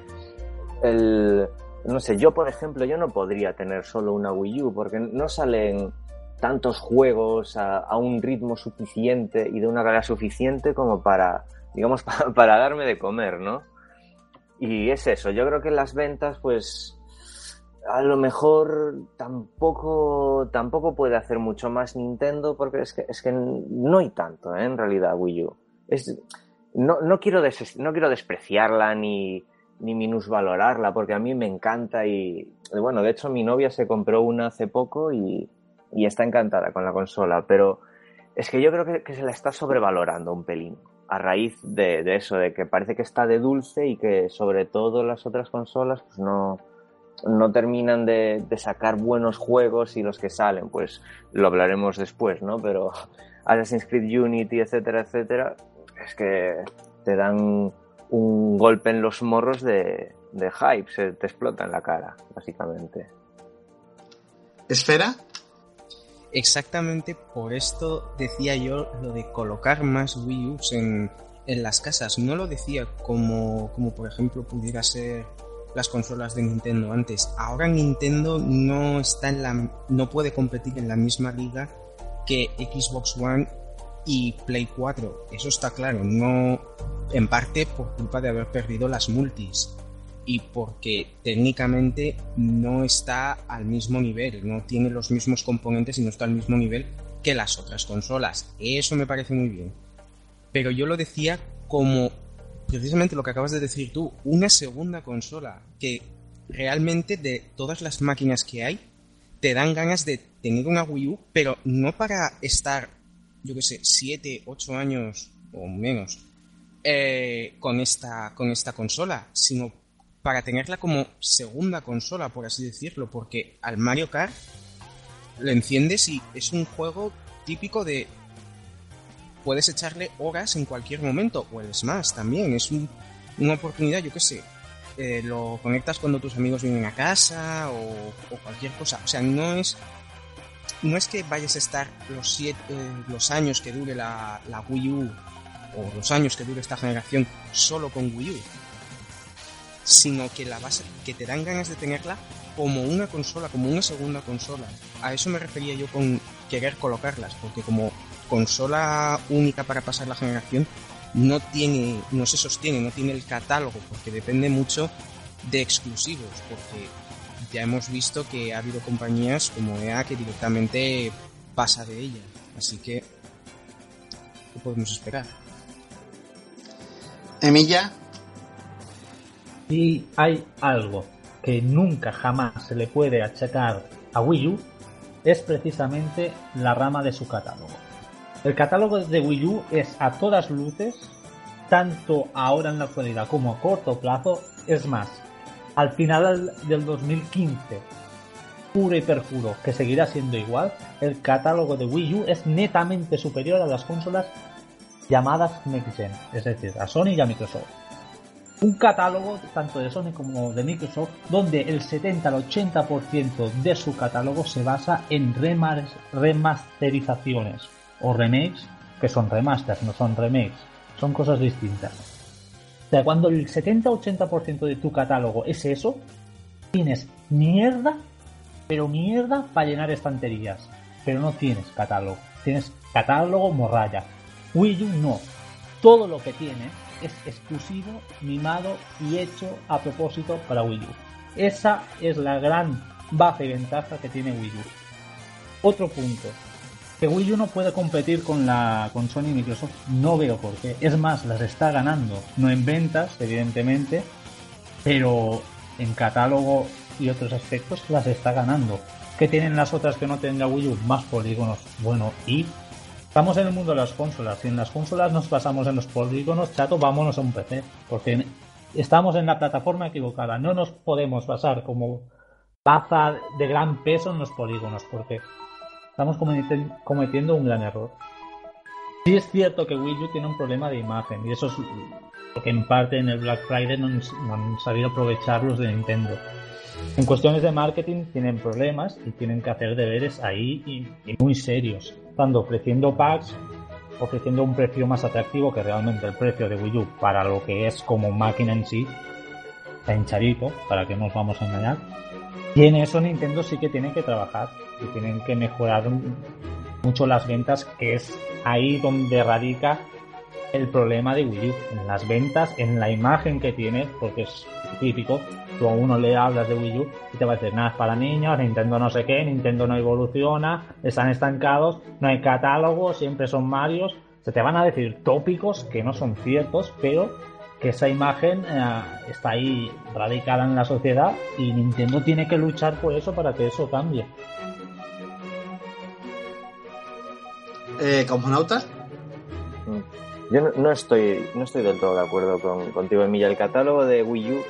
el, no sé, yo por ejemplo, yo no podría tener solo una Wii U porque no salen tantos juegos a, un ritmo suficiente y de una calidad suficiente como para, digamos, para, darme de comer, ¿no? Y es eso, yo creo que las ventas, pues, a lo mejor tampoco, tampoco puede hacer mucho más Nintendo porque es que, es que no hay tanto, ¿eh? en realidad, Wii U. Es, no, no, quiero no quiero despreciarla ni, ni minusvalorarla, porque a mí me encanta y, bueno, de hecho mi novia se compró una hace poco y, y está encantada con la consola, pero es que yo creo que, se la está sobrevalorando un pelín, a raíz de, de, eso, de que parece que está de dulce y que sobre todo las otras consolas pues no, no terminan de, de sacar buenos juegos y los que salen, pues lo hablaremos después, ¿no? Pero Assassin's Creed Unity, etcétera, etcétera, es que te dan un golpe en los morros de, de hype, se te explota en la cara, básicamente. ¿Esfera? Exactamente por esto decía yo lo de colocar más Wii U en, en las casas. No lo decía como, como por ejemplo pudiera ser las consolas de Nintendo antes. Ahora Nintendo no está en la no puede competir en la misma liga que Xbox One y Play 4. Eso está claro, no en parte por culpa de haber perdido las multis y porque técnicamente no está al mismo nivel, no tiene los mismos componentes y no está al mismo nivel que las otras consolas. Eso me parece muy bien. Pero yo lo decía como precisamente lo que acabas de decir tú, una segunda consola que realmente de todas las máquinas que hay te dan ganas de tener una Wii U, pero no para estar, yo que sé, 7, 8 años o menos eh, con, esta, con esta consola, sino para tenerla como segunda consola, por así decirlo, porque al Mario Kart lo enciendes y es un juego típico de puedes echarle horas en cualquier momento, o el Smash también, es un, una oportunidad, yo qué sé, eh, lo conectas cuando tus amigos vienen a casa o, o, cualquier cosa, o sea, no es no es que vayas a estar los, siete, eh, los años que dure la, la Wii U o los años que dure esta generación solo con Wii U, sino que la base, que te dan ganas de tenerla como una consola, como una segunda consola. A eso me refería yo con querer colocarlas, porque como consola única para pasar la generación no tiene, no se sostiene, no tiene el catálogo, porque depende mucho de exclusivos, porque ya hemos visto que ha habido compañías como EA que directamente pasa de ella. Así que, ¿qué podemos esperar? Emilia. Si hay algo que nunca jamás se le puede achacar a Wii U, es precisamente la rama de su catálogo. El catálogo de Wii U es a todas luces, tanto ahora en la actualidad como a corto plazo, es más, al final del 2015, puro y perjuro que seguirá siendo igual, el catálogo de Wii U es netamente superior a las consolas llamadas Next Gen, es decir, a Sony y a Microsoft. Un catálogo tanto de Sony como de Microsoft donde el 70 al 80% de su catálogo se basa en remasterizaciones o remakes, que son remasters, no son remakes, son cosas distintas. O sea, cuando el 70-80% de tu catálogo es eso, tienes mierda, pero mierda para llenar estanterías. Pero no tienes catálogo. Tienes catálogo morralla. Wii U no. Todo lo que tiene es exclusivo, mimado y hecho a propósito para Wii U. Esa es la gran base y ventaja que tiene Wii U. Otro punto. Que Wii U no puede competir con la con Sony y Microsoft, no veo por qué. Es más, las está ganando. No en ventas, evidentemente, pero en catálogo y otros aspectos las está ganando. ¿Qué tienen las otras que no tenga Wii U? Más polígonos. Bueno, y estamos en el mundo de las consolas. Si en las consolas nos pasamos en los polígonos, chato, vámonos a un PC. Porque estamos en la plataforma equivocada. No nos podemos basar como baza de gran peso en los polígonos. Porque estamos cometiendo un gran error. Sí es cierto que Wii U tiene un problema de imagen. Y eso es lo que en parte en el Black Friday no han, sabido aprovechar los de Nintendo. En cuestiones de marketing tienen problemas y tienen que hacer deberes ahí y, muy serios, tanto ofreciendo packs, ofreciendo un precio más atractivo que realmente el precio de Wii U para lo que es como máquina en sí, hinchadito, para que no nos vamos a engañar. Y en eso Nintendo sí que tiene que trabajar y tienen que mejorar mucho las ventas, que es ahí donde radica el problema de Wii U, en las ventas, en la imagen que tiene, porque es típico, tú a uno le hablas de Wii U y te va a decir, nada, es para niños, Nintendo no sé qué, Nintendo no evoluciona, están estancados, no hay catálogo, siempre son Marios, se te van a decir tópicos que no son ciertos, pero que esa imagen eh, está ahí radicada en la sociedad y Nintendo tiene que luchar por eso para que eso cambie. Eh, ¿Cosmonautas? Yo no, estoy, no estoy del todo de acuerdo con, contigo, Emilia. El catálogo de Wii U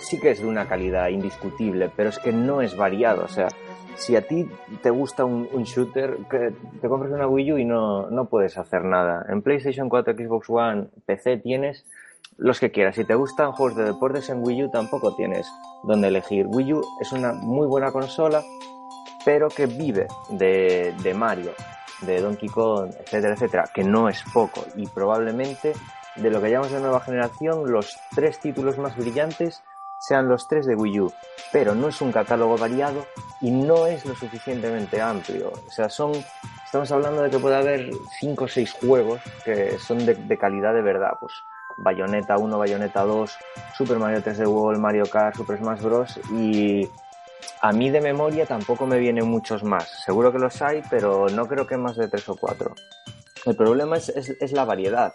sí que es de una calidad indiscutible, pero es que no es variado. O sea, si a ti te gusta un, shooter, te compras una Wii U y no, no puedes hacer nada. En PlayStation 4, Xbox One, PC tienes los que quieras. Si te gustan juegos de deportes en Wii U, tampoco tienes donde elegir. Wii U es una muy buena consola, pero que vive de Mario, de Donkey Kong, etcétera, etcétera, que no es poco. Y probablemente de lo que llamamos de nueva generación, los tres títulos más brillantes sean los tres de Wii U. Pero no es un catálogo variado y no es lo suficientemente amplio. O sea, son. Estamos hablando de que puede haber cinco o seis juegos que son de, calidad de verdad. Pues Bayonetta 1, Bayonetta 2, Super Mario 3D World, Mario Kart, Super Smash Bros. Y a mí de memoria tampoco me vienen muchos más. Seguro que los hay, pero no creo que más de tres o cuatro. El problema es, es, la variedad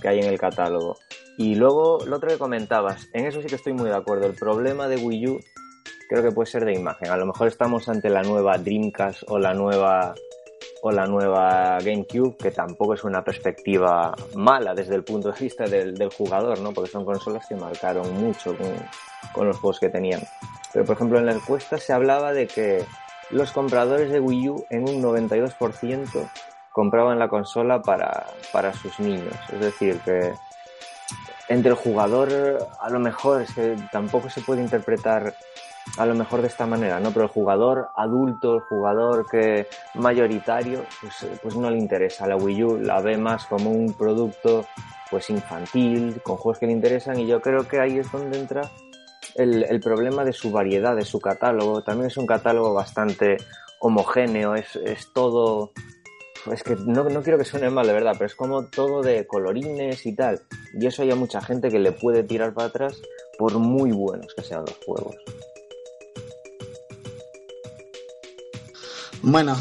que hay en el catálogo. Y luego lo otro que comentabas, en eso sí que estoy muy de acuerdo. El problema de Wii U creo que puede ser de imagen. A lo mejor estamos ante la nueva Dreamcast o la nueva o la nueva GameCube, que tampoco es una perspectiva mala desde el punto de vista del, del jugador, ¿no? Porque son consolas que marcaron mucho con, con los juegos que tenían. Pero por ejemplo en la encuesta se hablaba de que los compradores de Wii U en un 92% compraban la consola para, para sus niños. Es decir, que entre el jugador a lo mejor es que tampoco se puede interpretar a lo mejor de esta manera, ¿no? Pero el jugador adulto, el jugador que mayoritario, pues, pues no le interesa. La Wii U la ve más como un producto pues infantil, con juegos que le interesan, y yo creo que ahí es donde entra el, problema de su variedad, de su catálogo. También es un catálogo bastante homogéneo, es, es todo es que no, no, quiero que suene mal, de verdad, pero es como todo de colorines y tal. Y eso hay a mucha gente que le puede tirar para atrás por muy buenos que sean los juegos. Bueno,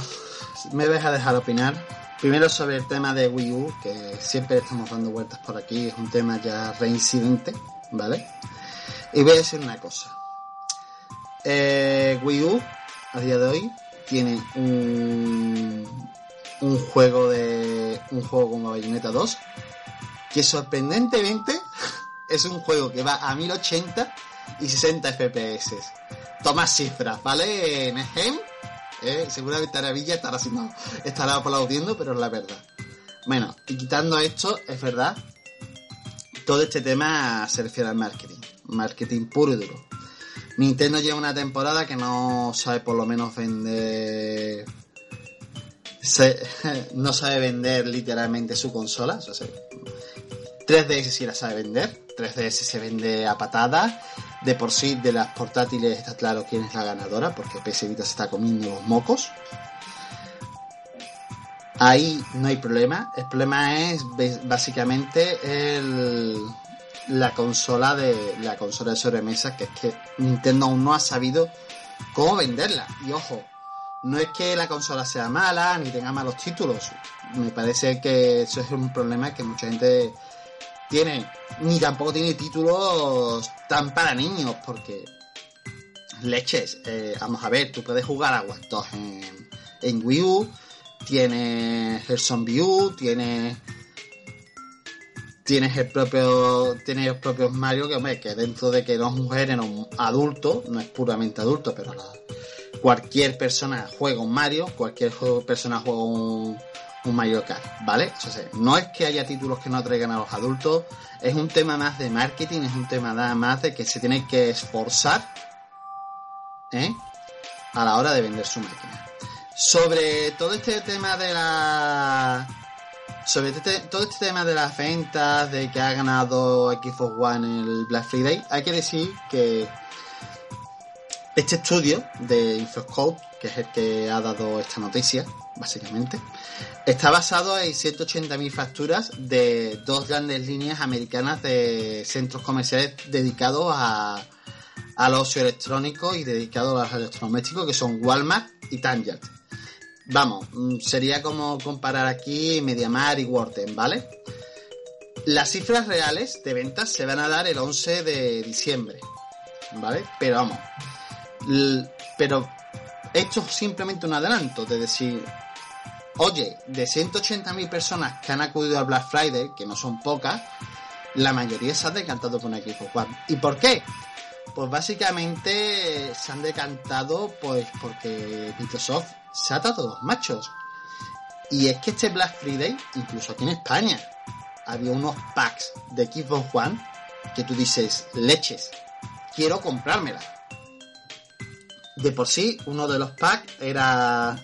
me vais a dejar opinar. Primero sobre el tema de Wii U, que siempre estamos dando vueltas por aquí, es un tema ya reincidente, ¿vale? Y voy a decir una cosa. Eh, Wii U, a día de hoy, tiene un, un juego de un juego como Bayonetta 2 que sorprendentemente es un juego que va a 1080 y 60 FPS. Toma cifras, ¿vale? Nehem, eh, seguramente Aravilla estará, haciendo, estará aplaudiendo, pero es la verdad. Bueno, y quitando esto, es verdad, todo este tema se refiere al marketing. Marketing puro y duro. Nintendo lleva una temporada que no sabe por lo menos vender no sabe vender literalmente su consola. O sea, se, 3DS sí la sabe vender. 3DS se vende a patadas. De por sí, de las portátiles está claro quién es la ganadora, porque PS Vita se está comiendo los mocos. Ahí no hay problema. El problema es básicamente el, la consola de la consola de sobremesa, que es que Nintendo aún no ha sabido cómo venderla. Y ojo, no es que la consola sea mala ni tenga malos títulos. Me parece que eso es un problema que mucha gente tiene. Ni tampoco tiene títulos tan para niños, porque leches. eh, vamos a ver, tú puedes jugar a Watch en, Wii U, tienes Zombie U, tienes tienes el propio tienes los propios Mario que hombre, que dentro de que no es un género adulto no es puramente adulto pero la- cualquier persona juega un Mario cualquier persona juega un, un Mario Kart vale o sea, no es que haya títulos que no atraigan a los adultos es un tema más de marketing es un tema nada más de que se tiene que esforzar ¿eh? a la hora de vender su máquina sobre todo este tema de la sobre este- todo este tema de las ventas, de que ha ganado Xbox One el Black Friday, hay que decir que este estudio de Infoscope, que es el que ha dado esta noticia, básicamente, está basado en 180.000 facturas de dos grandes líneas americanas de centros comerciales dedicados a, al ocio electrónico y dedicados a los electrodomésticos, que son Walmart y Target. Vamos, mm, sería como comparar aquí Mediamar y Worten, ¿vale? Las cifras reales de ventas se van a dar el 11 de diciembre, ¿vale? Pero vamos, pero esto es simplemente un adelanto de decir, oye, de 180.000 personas que han acudido al Black Friday, que no son pocas, la mayoría se han decantado por un Xbox One. ¿Y por qué? Pues básicamente se han decantado pues porque Microsoft se ha atado los machos. Y es que este Black Friday, incluso aquí en España, había unos packs de Xbox One que tú dices, leches, quiero comprármela. De por sí, uno de los packs era,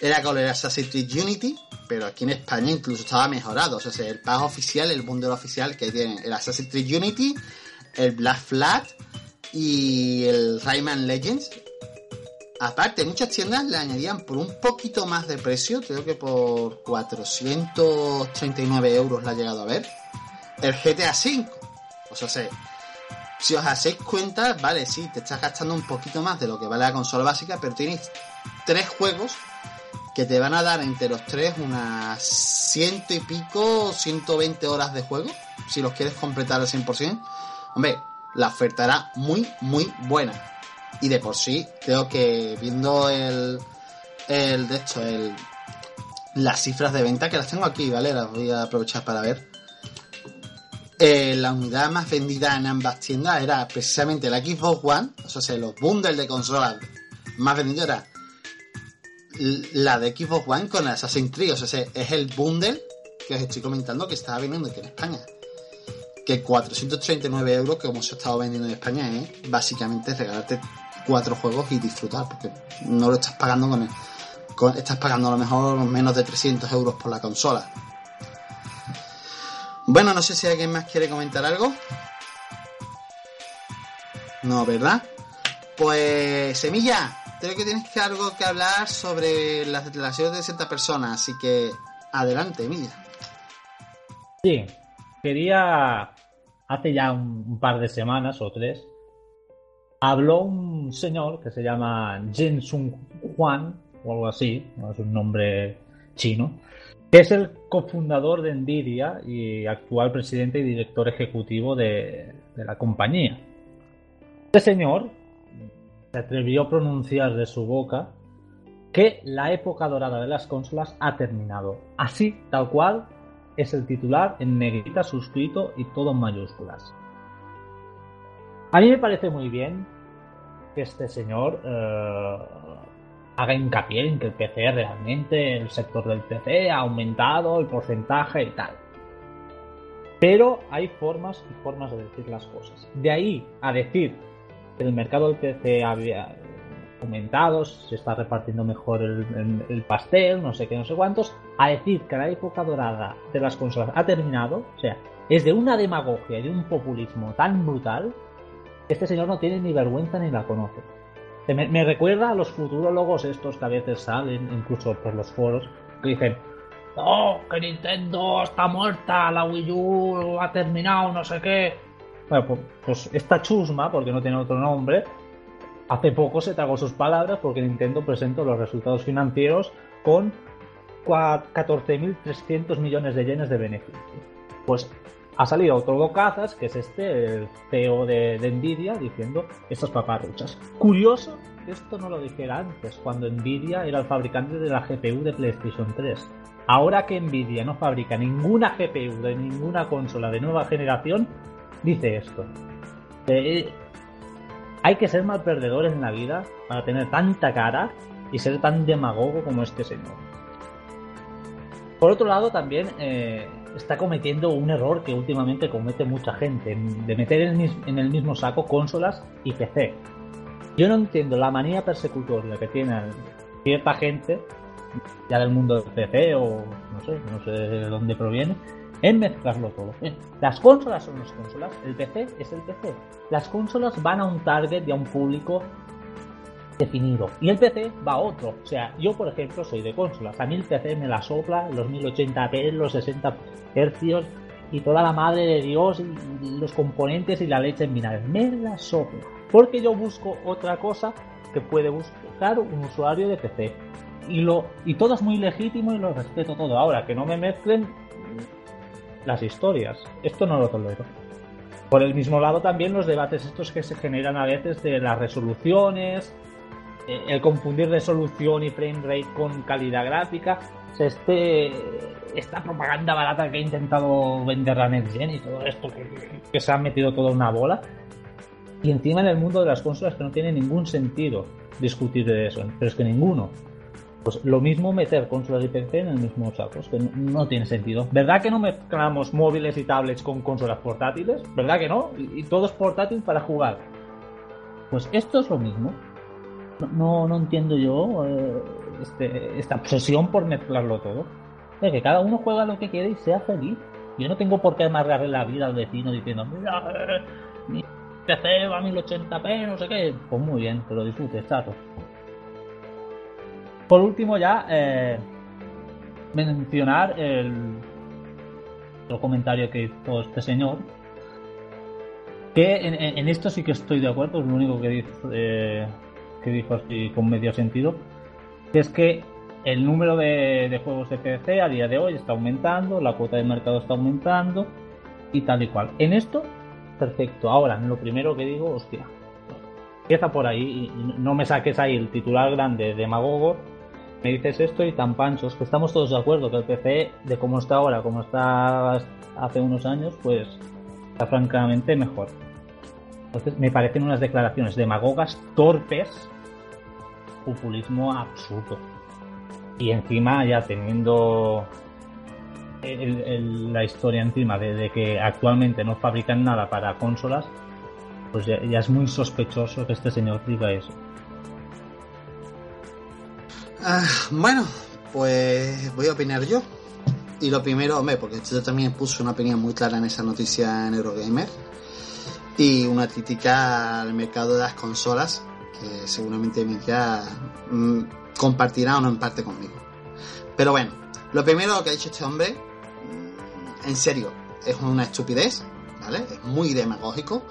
era con el Assassin's Creed Unity, pero aquí en España incluso estaba mejorado. O sea, el pack oficial, el bundle oficial que tiene el Assassin's Creed Unity, el Black Flag y el Rayman Legends. Aparte, muchas tiendas le añadían por un poquito más de precio, creo que por 439 euros la ha llegado a ver, el GTA V. O sea, se- si os hacéis cuenta, vale, sí, te estás gastando un poquito más de lo que vale la consola básica, pero tienes tres juegos que te van a dar entre los tres unas ciento y pico, 120 horas de juego, si los quieres completar al 100%. Hombre, la oferta era muy, muy buena. Y de por sí, creo que viendo el, el de hecho, el, las cifras de venta que las tengo aquí, ¿vale? Las voy a aprovechar para ver. Eh, la unidad más vendida en ambas tiendas era precisamente la Xbox One, o sea, los bundles de consolas más vendidos era la de Xbox One con el Assassin's Creed, o sea, es el bundle que os estoy comentando que estaba vendiendo aquí en España. Que 439 euros, como se ha estado vendiendo en España, es básicamente regalarte cuatro juegos y disfrutar, porque no lo estás pagando con, el, con- estás pagando a lo mejor menos de 300 euros por la consola. Bueno, no sé si alguien más quiere comentar algo. No, ¿verdad? Pues, Semilla, creo que tienes que algo que hablar sobre las declaraciones de cierta persona, así que adelante, Emilia. Sí, quería. Hace ya un, un par de semanas o tres. Habló un señor que se llama Jin Sung Juan, o algo así, es un nombre chino, que es el cofundador de Nvidia y actual presidente y director ejecutivo de, de la compañía. Este señor se atrevió a pronunciar de su boca que la época dorada de las consolas ha terminado. Así, tal cual, es el titular en negrita suscrito y todo en mayúsculas. A mí me parece muy bien que este señor eh, haga hincapié en que el PC realmente, el sector del PC ha aumentado el porcentaje y tal. Pero hay formas y formas de decir las cosas. De ahí a decir que el mercado del PC había, aumentados, se está repartiendo mejor el, el- el pastel, no sé qué, no sé cuántos, a decir que la época dorada de las consolas ha terminado, o sea, es de una demagogia y de un populismo tan brutal este señor no tiene ni vergüenza ni la conoce. Me, recuerda a los futurólogos estos que a veces salen, incluso por los foros, que dicen, no, que Nintendo está muerta, la Wii U ha terminado, no sé qué. Bueno, pues, pues esta chusma, porque no tiene otro nombre, hace poco se tragó sus palabras porque Nintendo presentó los resultados financieros con cua- 14.300 millones de yenes de beneficio. Pues ha salido otro bocazas, que es este, el CEO de, Nvidia, diciendo estas paparruchas. Curioso que esto no lo dijera antes, cuando Nvidia era el fabricante de la GPU de PlayStation 3. Ahora que Nvidia no fabrica ninguna GPU de ninguna consola de nueva generación, dice esto. Eh, hay que ser mal perdedores en la vida para tener tanta cara y ser tan demagogo como este señor. Por otro lado, también eh, está cometiendo un error que últimamente comete mucha gente, de meter en, el mismo saco consolas y PC. Yo no entiendo la manía persecutoria que tiene cierta gente, ya del mundo del PC o no sé, no sé de dónde proviene, en mezclarlo todo. Eh, Las consolas son las consolas, el PC es el PC. Las consolas van a un target y a un público Y el PC va a otro. O sea, yo por ejemplo soy de consolas. A mí el PC me la sopla los 1080p, los 60 hercios y toda la madre de Dios y los componentes y la leche en vinagre. Me la sopla. Porque yo busco otra cosa que puede buscar un usuario de PC. Y, lo, y todo es muy legítimo y lo respeto todo. Ahora, que no me mezclen las historias. Esto no lo tolero. Por el mismo lado también los debates estos que se generan a veces de las resoluciones, eh, el confundir resolución y frame rate con calidad gráfica, o este, esta propaganda barata que ha intentado vender la Next Gen y todo esto que, se ha metido toda una bola. Y encima en el mundo de las consolas que no tiene ningún sentido discutir de eso, pero es que ninguno. Pues lo mismo meter consolas y PC en el mismo saco, es que no, no tiene sentido. ¿Verdad que no mezclamos móviles y tablets con consolas portátiles? ¿Verdad que no? Y, y todo es portátil para jugar. Pues esto es lo mismo. No, no, entiendo yo eh, este- esta obsesión por mezclarlo todo. De que cada uno juega lo que quiere y sea feliz. Yo no tengo por qué amargarle la vida al vecino diciendo, mira, eh, mi PC va a 1080p, no sé qué. Pues muy bien, que lo disfrutes, chato. Por último ya, eh, mencionar el, otro comentario que hizo este señor, que en esto sí que estoy de acuerdo, es lo único que dice, eh, que dijo así con medio sentido, que es que el número de, juegos de PC a día de hoy está aumentando, la cuota de mercado está aumentando y tal y cual. En esto, perfecto. Ahora, lo primero que digo, hostia, empieza por ahí y no me saques ahí el titular grande de Magogo, me dices esto y tan panchos, que estamos todos de acuerdo que el PC, de cómo está ahora, como está hace unos años, pues está francamente mejor. Entonces me parecen unas declaraciones demagogas torpes, populismo absurdo. Y encima ya teniendo el- la historia encima de, que actualmente no fabrican nada para consolas, pues ya, es muy sospechoso que este señor diga eso. Ah, bueno, pues voy a opinar yo. Y lo primero, hombre, porque yo también puse una opinión muy clara en esa noticia en Eurogamer. Y una crítica al mercado de las consolas, seguramente Mika mm, compartirá o no en parte conmigo. Pero bueno, lo primero que ha dicho este hombre, mm, en serio, es una estupidez, ¿vale? Es muy demagógico.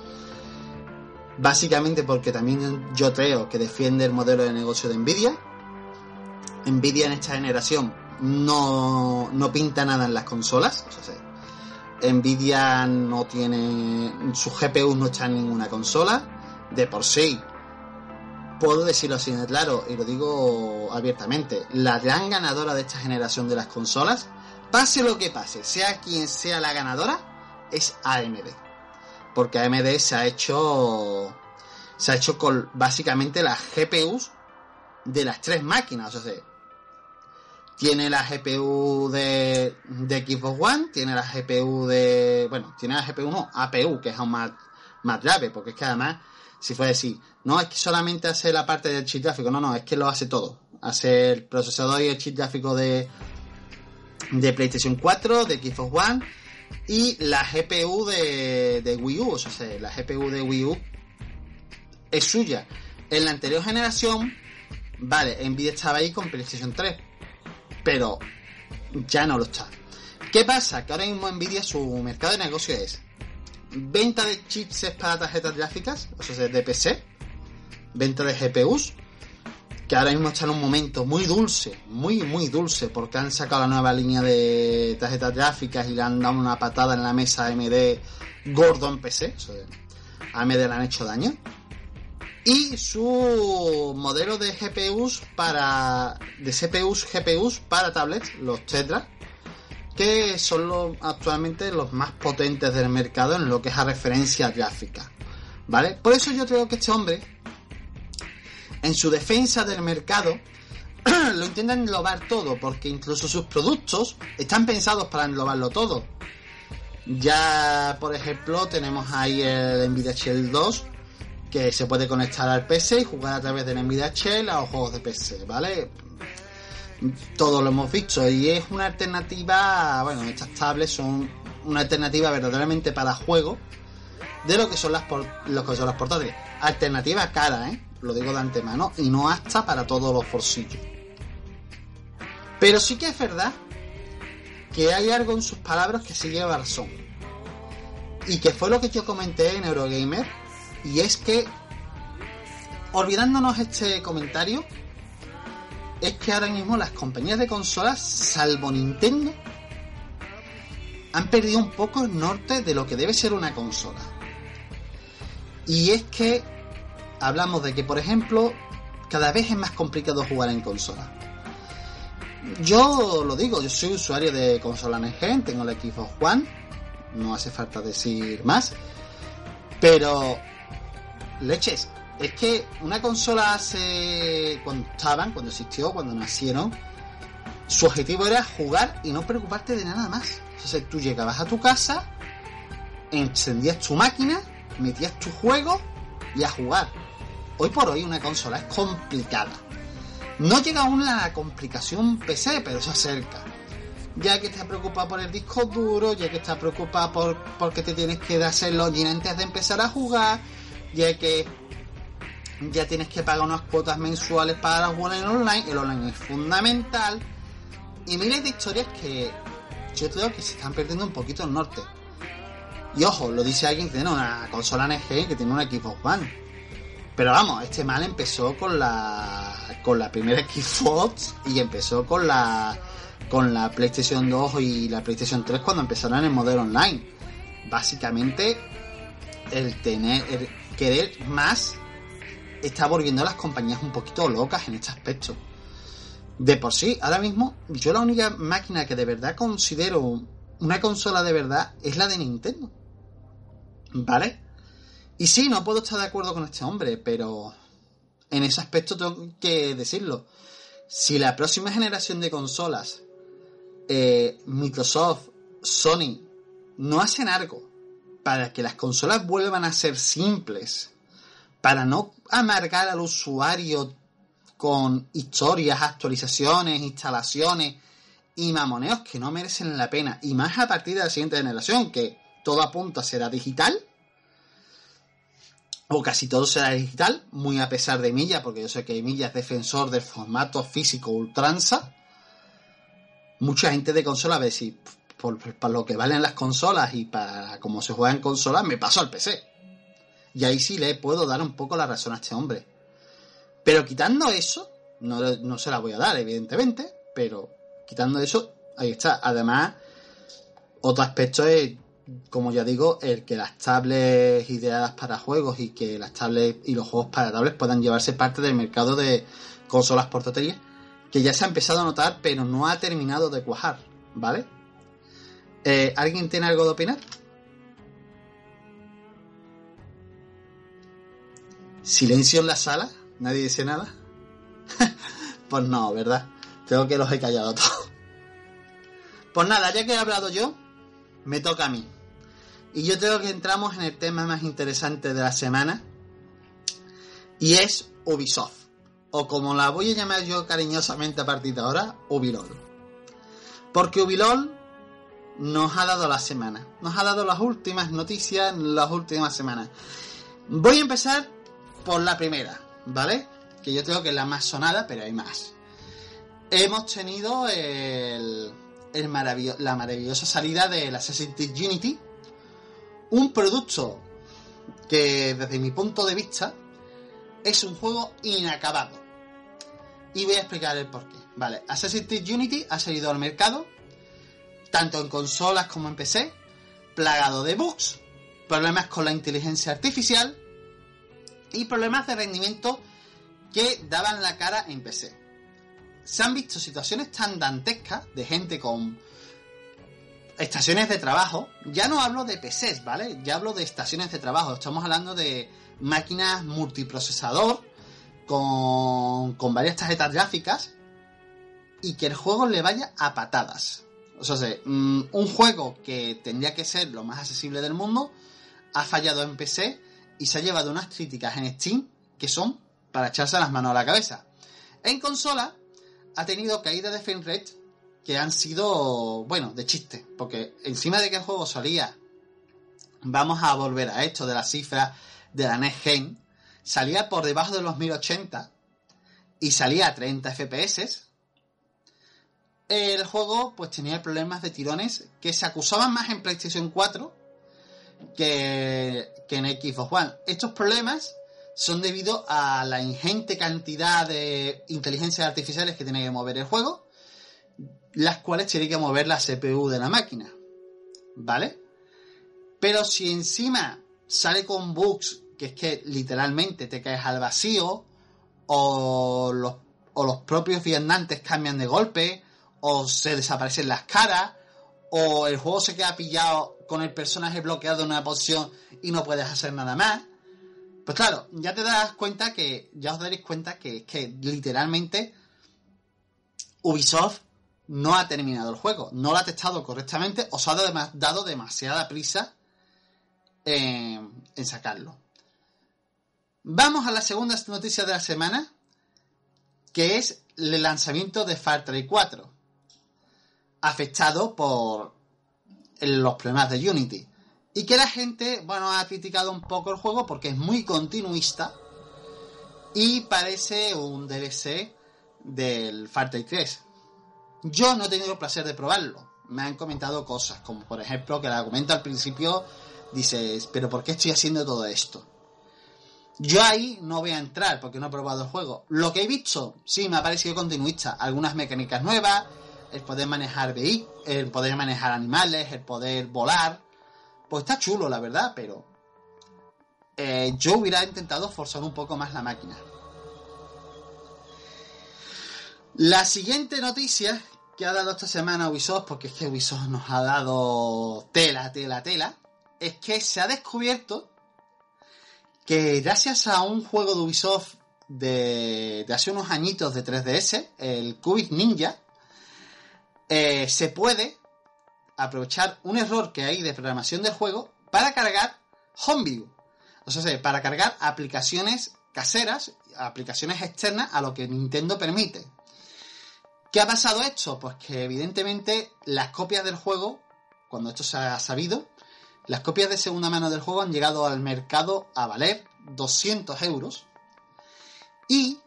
Básicamente porque también yo creo que defiende el modelo de negocio de Nvidia. Nvidia en esta generación no, no pinta nada en las consolas. Nvidia no tiene. Sus GPUs no están en ninguna consola. De por sí. Puedo decirlo así de claro, y lo digo abiertamente. La gran ganadora de esta generación de las consolas, pase lo que pase, sea quien sea la ganadora, es AMD. Porque AMD se ha hecho. Se ha hecho con básicamente las GPUs de las tres máquinas. O sea, tiene la GPU de, de Xbox One, tiene la GPU de. Bueno, tiene la GPU no, APU, que es aún más, más grave, porque es que además Si fue decir, no es que solamente hace la parte del chip gráfico, no, no, es que lo hace todo. Hace el procesador y el chip gráfico de, de PlayStation 4, de Xbox One y la GPU de, de Wii U. O sea, la GPU de Wii U es suya. En la anterior generación, vale, Nvidia estaba ahí con PlayStation 3, pero ya no lo está. ¿Qué pasa? Que ahora mismo Nvidia su mercado de negocio es venta de chips para tarjetas gráficas, o sea, de PC, venta de GPUs, que ahora mismo está en un momento muy dulce, muy, muy dulce, porque han sacado la nueva línea de tarjetas gráficas y le han dado una patada en la mesa AMD gordo en PC, o AMD le han hecho daño. Y su modelo de GPUs para. de CPUs, GPUs para tablets, los Tetra, que son los, actualmente los más potentes del mercado en lo que es a referencia gráfica. ¿Vale? Por eso yo creo que este hombre, en su defensa del mercado, lo intenta englobar todo, porque incluso sus productos están pensados para englobarlo todo. Ya, por ejemplo, tenemos ahí el Nvidia Shell 2, que se puede conectar al PC y jugar a través del Nvidia Shell a los juegos de PC, ¿vale? Todo lo hemos visto y es una alternativa, bueno, estas tablets son una alternativa verdaderamente para juego de lo que son las lo que son las portátiles. Alternativa cara, ¿eh? Lo digo de antemano y no hasta para todos los bolsillos. Pero sí que es verdad que hay algo en sus palabras que sí lleva razón. Y que fue lo que yo comenté en Eurogamer y es que, olvidándonos este comentario, es que ahora mismo las compañías de consolas, salvo Nintendo, han perdido un poco el norte de lo que debe ser una consola. Y es que hablamos de que, por ejemplo, cada vez es más complicado jugar en consola. Yo lo digo, yo soy usuario de consola NG, tengo el Xbox One, no hace falta decir más, pero leches. Es que una consola hace. cuando estaban, cuando existió, cuando nacieron, su objetivo era jugar y no preocuparte de nada más. Entonces tú llegabas a tu casa, encendías tu máquina, metías tu juego y a jugar. Hoy por hoy una consola es complicada. No llega aún la complicación PC, pero se acerca. Ya que estás preocupado por el disco duro, ya que estás preocupado por porque te tienes que hacer login antes de empezar a jugar, ya que ya tienes que pagar unas cuotas mensuales para jugar en online, el online es fundamental, y miles de historias que yo creo que se están perdiendo un poquito el norte. Y ojo, lo dice alguien que tiene una consola NG que tiene un Xbox One. Pero vamos, este mal empezó con la con la primera Xbox y empezó con la con la PlayStation 2 y la PlayStation 3 cuando empezaron el modelo online. Básicamente el tener querer más está volviendo a las compañías un poquito locas en este aspecto. De por sí, ahora mismo, yo la única máquina que de verdad considero una consola de verdad es la de Nintendo. ¿Vale? Y sí, no puedo estar de acuerdo con este hombre, pero en ese aspecto tengo que decirlo. Si la próxima generación de consolas, eh, Microsoft, Sony, no hacen algo para que las consolas vuelvan a ser simples, para no amargar al usuario con historias, actualizaciones, instalaciones y mamoneos que no merecen la pena, y más a partir de la siguiente generación, que todo apunta será digital, o casi todo será digital, muy a pesar de Milla, porque yo sé que Milla es defensor del formato físico ultranza. Mucha gente de consola ve si por, lo que valen las consolas y para cómo se juega en consolas, me paso al PC. Y ahí sí le puedo dar un poco la razón a este hombre. Pero quitando eso, no, no se la voy a dar, evidentemente, pero quitando eso, ahí está. Además, otro aspecto es, como ya digo, el que las tablets ideadas para juegos y que las tablets y los juegos para tablets puedan llevarse parte del mercado de consolas portátiles, que ya se ha empezado a notar, pero no ha terminado de cuajar, ¿vale? Eh, ¿Alguien tiene algo de opinar? Silencio en la sala, nadie dice nada. pues no, ¿verdad? Creo que los he callado todos. Pues nada, ya que he hablado yo, me toca a mí. Y yo creo que entramos en el tema más interesante de la semana, Y es Ubisoft. O como la voy a llamar yo cariñosamente a partir de ahora, Ubilol. Porque Ubilol nos ha dado la semana. Nos ha dado las últimas noticias las últimas semanas. Voy a empezar por la primera, ¿vale? Que yo tengo que es la más sonada, pero hay más. Hemos tenido el, la maravillosa salida del Assassin's Creed Unity. Un producto que desde mi punto de vista es un juego inacabado. Y voy a explicar el porqué. Vale, Assassin's Creed Unity ha salido al mercado, tanto en consolas como en PC, plagado de bugs, problemas con la inteligencia artificial y problemas de rendimiento que daban la cara en PC. Se han visto situaciones tan dantescas de gente con estaciones de trabajo. Ya no hablo de PCs, ¿vale? Ya hablo de estaciones de trabajo. Estamos hablando de máquinas multiprocesador con, con varias tarjetas gráficas y que el juego le vaya a patadas. O sea, mm, un juego que tendría que ser lo más accesible del mundo ha fallado en PC y se ha llevado unas críticas en Steam que son para echarse las manos a la cabeza. En consola ha tenido caídas de frame rate que han sido, bueno, de chiste, porque encima de que el juego salía, vamos a volver a esto de las cifras de la Next Gen, salía por debajo de los 1080 y salía a 30 FPS. El juego pues tenía problemas de tirones que se acusaban más en PlayStation 4 que, que en Xbox One. Estos problemas son debido a la ingente cantidad de inteligencias artificiales que tiene que mover el juego, las cuales tiene que mover la CPU de la máquina. ¿Vale? Pero si encima sale con bugs, que es que literalmente te caes al vacío, o los, o los propios viandantes cambian de golpe, o se desaparecen las caras, o el juego se queda pillado con el personaje bloqueado en una posición y no puedes hacer nada más. Pues claro, ya te das cuenta que, ya os daréis cuenta que, que literalmente Ubisoft no ha terminado el juego, no lo ha testado correctamente, os ha dado, dema- dado demasiada prisa en, en sacarlo. Vamos a la segunda noticia de la semana, que es el lanzamiento de Far Cry 4, afectado por los problemas de Unity. Y que la gente, bueno, ha criticado un poco el juego porque es muy continuista y parece un DLC del Far Cry 3. Yo no he tenido el placer de probarlo. Me han comentado cosas, como por ejemplo que el argumento al principio dices, pero ¿por qué estoy haciendo todo esto? Yo ahí no voy a entrar porque no he probado el juego. Lo que he visto, sí, me ha parecido continuista. Algunas mecánicas nuevas, el poder manejar vehículos, el poder manejar animales, el poder volar. Pues está chulo, la verdad, pero eh, yo hubiera intentado forzar un poco más la máquina. La siguiente noticia que ha dado esta semana Ubisoft, porque es que Ubisoft nos ha dado tela, tela, tela, es que se ha descubierto que gracias a un juego de Ubisoft de, de hace unos añitos de 3DS, el Cubic Ninja, eh, se puede aprovechar un error que hay de programación del juego para cargar Homebrew. O sea, para cargar aplicaciones caseras, aplicaciones externas a lo que Nintendo permite. ¿Qué ha pasado esto? Pues que evidentemente las copias del juego, cuando esto se ha sabido, las copias de segunda mano del juego han llegado al mercado a valer 200 euros. Y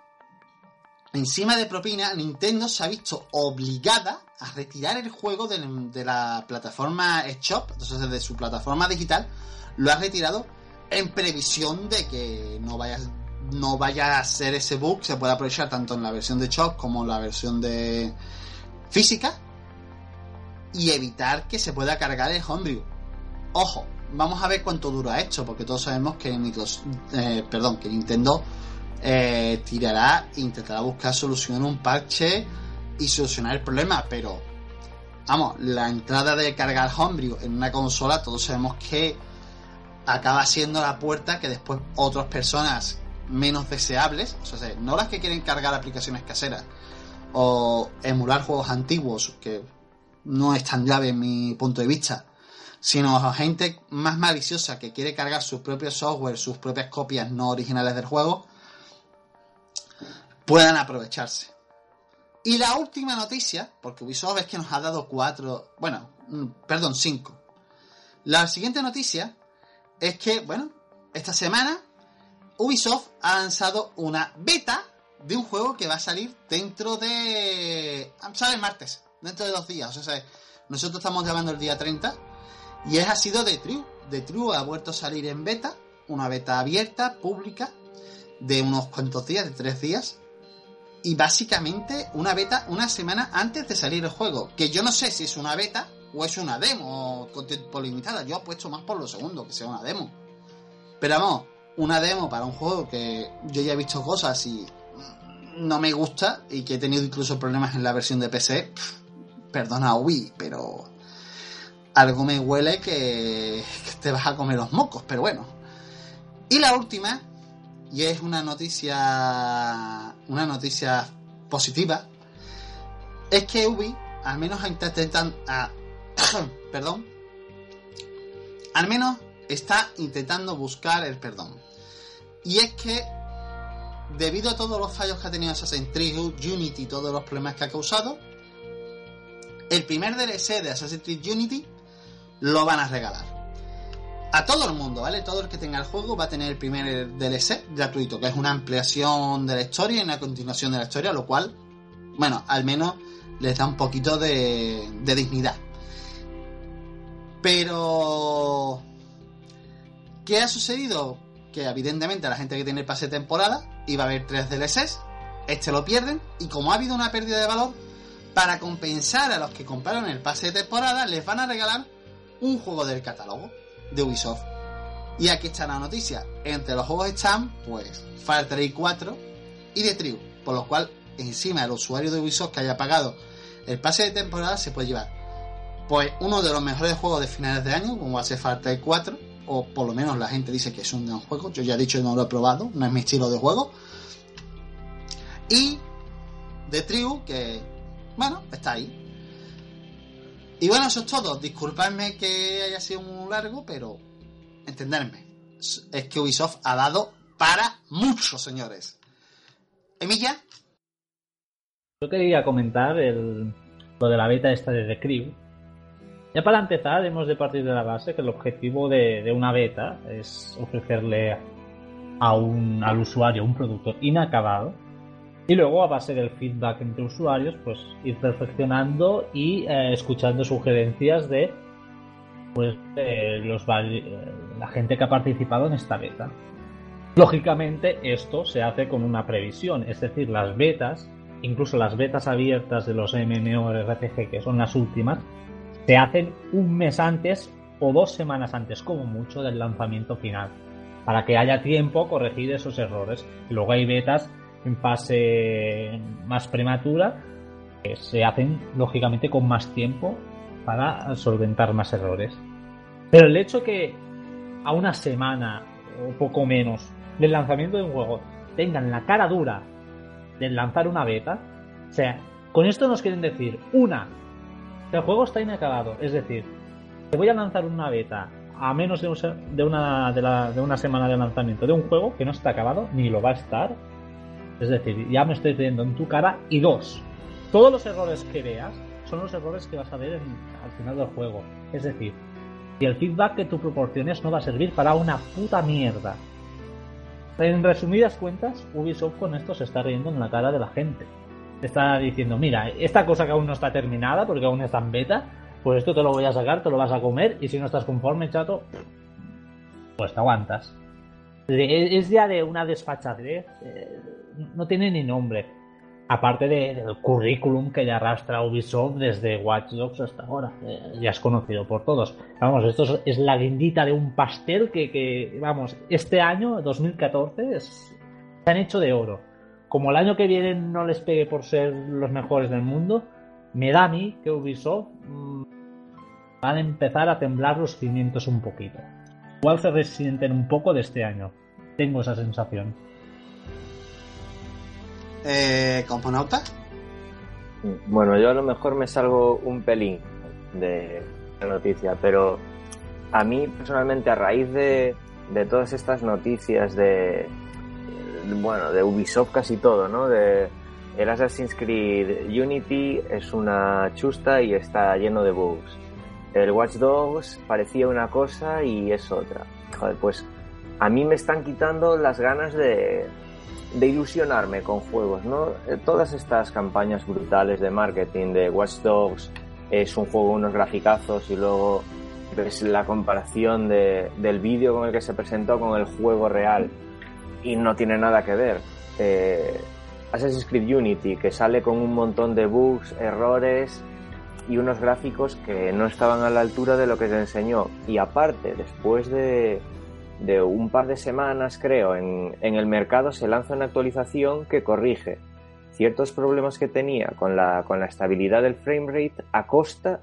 encima de propina, Nintendo se ha visto obligada a retirar el juego de, la plataforma eShop, entonces de su plataforma digital, lo ha retirado en previsión de que no vaya, no vaya a ser ese bug, se pueda aprovechar tanto en la versión de Shop como en la versión de física y evitar que se pueda cargar el Homebrew. Ojo, vamos a ver cuánto dura esto, porque todos sabemos que, eh, perdón, que Nintendo eh, tirará e intentará buscar solución en un parche y solucionar el problema, pero vamos, la entrada de cargar Homebrew en una consola, todos sabemos que acaba siendo la puerta que después otras personas menos deseables, o sea, no las que quieren cargar aplicaciones caseras o emular juegos antiguos, que no es tan grave en mi punto de vista, sino gente más maliciosa que quiere cargar su propio software, sus propias copias no originales del juego, puedan aprovecharse. Y la última noticia, porque Ubisoft es que nos ha dado cuatro, bueno, mm, perdón, cinco. La siguiente noticia es que, bueno, esta semana Ubisoft ha lanzado una beta de un juego que va a salir dentro de... sale el martes, dentro de dos días. O sea, nosotros estamos llamando el día 30 y es ha sido de True. De True ha vuelto a salir en beta, una beta abierta, pública, de unos cuantos días, de tres días. Y básicamente una beta una semana antes de salir el juego. Que yo no sé si es una beta o es una demo con tiempo limitada. Yo apuesto más por lo segundo, que sea una demo. Pero vamos, una demo para un juego que yo ya he visto cosas y no me gusta y que he tenido incluso problemas en la versión de PC. perdona Wii, pero algo me huele que, que te vas a comer los mocos, pero bueno. Y la última, y es una noticia una noticia positiva, es que Ubi al menos intentan a, perdón, al menos está intentando buscar el perdón. Y es que debido a todos los fallos que ha tenido Assassin's Creed Unity, todos los problemas que ha causado, el primer DLC de Assassin's Creed Unity lo van a regalar. A todo el mundo, ¿vale? Todo el que tenga el juego va a tener el primer DLC gratuito, que es una ampliación de la historia y una continuación de la historia, lo cual, bueno, al menos les da un poquito de, dignidad. Pero... ¿Qué ha sucedido? Que evidentemente a la gente que tiene el pase de temporada iba a haber tres DLCs, este lo pierden y como ha habido una pérdida de valor, para compensar a los que compraron el pase de temporada les van a regalar un juego del catálogo de Ubisoft. Y aquí está la noticia. Entre los juegos están, pues, Far Cry 4 y The Triu. Por lo cual, encima el usuario de Ubisoft que haya pagado el pase de temporada se puede llevar, pues, uno de los mejores juegos de finales de año, como va a ser Far Cry 4, o por lo menos la gente dice que es un gran juego. Yo ya he dicho que no lo he probado, no es mi estilo de juego. Y The Triu, que, bueno, está ahí. Y bueno, eso es todo. Disculpadme que haya sido muy largo, pero entenderme. Es que Ubisoft ha dado para mucho, señores. Emilia. Yo quería comentar el, lo de la beta esta de The Crew. Ya para empezar, hemos de partir de la base que el objetivo de, de una beta es ofrecerle a un, al usuario un producto inacabado y luego, a base del feedback entre usuarios, pues ir perfeccionando y eh, escuchando sugerencias de pues los eh, la gente que ha participado en esta beta. Lógicamente, esto se hace con una previsión, es decir, las betas, incluso las betas abiertas de los MMORPG, que son las últimas, se hacen un mes antes o dos semanas antes, como mucho, del lanzamiento final, para que haya tiempo a corregir esos errores. luego hay betas en fase más prematura, que se hacen lógicamente con más tiempo para solventar más errores. Pero el hecho que a una semana o poco menos del lanzamiento de un juego tengan la cara dura de lanzar una beta, o sea, con esto nos quieren decir, una, que el juego está inacabado, es decir, que voy a lanzar una beta a menos de, una, de, de una semana de lanzamiento de un juego que no está acabado, ni lo va a estar, es decir, ya me estoy pidiendo en tu cara. Y dos, todos los errores que veas son los errores que vas a ver al final del juego. Es decir, y el feedback que tú proporciones no va a servir para una puta mierda. En resumidas cuentas, Ubisoft con esto se está riendo en la cara de la gente. Está diciendo, mira, esta cosa que aún no está terminada, porque aún está en beta, pues esto te lo voy a sacar, te lo vas a comer, y si no estás conforme, chato, pues te aguantas. Es ya de una desfachatez. Eh, no tiene ni nombre. Aparte del currículum que ya arrastra Ubisoft desde Watch Dogs hasta ahora. Ya es conocido por todos. Vamos, esto es, la guindita de un pastel que, vamos, este año, 2014, se han hecho de oro. Como el año que viene no les pegue por ser los mejores del mundo, me da a mí que Ubisoft mm, van a empezar a temblar los cimientos un poquito. Igual se resienten un poco de este año. Tengo esa sensación. Eh, ¿Componauta? Bueno, yo a lo mejor me salgo un pelín de la noticia, pero a mí personalmente a raíz de, todas estas noticias de bueno, de Ubisoft casi todo, ¿no? De, el Assassin's Creed Unity es una chusta y está lleno de bugs. El Watch Dogs parecía una cosa y es otra. Joder, pues a mí me están quitando las ganas de, de ilusionarme con juegos, ¿no? Eh, todas estas campañas brutales de marketing de Watch Dogs es un juego unos graficazos y luego ves la comparación de, del vídeo con el que se presentó con el juego real y no tiene nada que ver. Eh, Assassin's Creed Unity, que sale con un montón de bugs, errores y unos gráficos que no estaban a la altura de lo que se enseñó. Y aparte, después de, de un par de semanas, creo, en, en, el mercado se lanza una actualización que corrige ciertos problemas que tenía con la, con la estabilidad del framerate a costa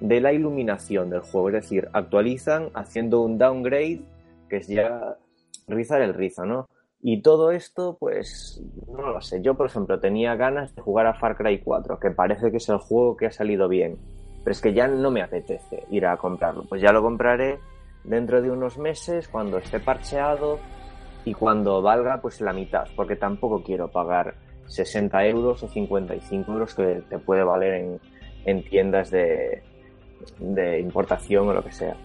de la iluminación del juego. Es decir, actualizan haciendo un downgrade que es ya rizar el rizo, ¿no? Y todo esto, pues, no lo sé. Yo, por ejemplo, tenía ganas de jugar a Far Cry 4, que parece que es el juego que ha salido bien. Pero es que ya no me apetece ir a comprarlo. Pues ya lo compraré dentro de unos meses, cuando esté parcheado y cuando valga, pues la mitad. Porque tampoco quiero pagar 60 euros o 55 euros que te puede valer en, en tiendas de, de importación o lo que sea.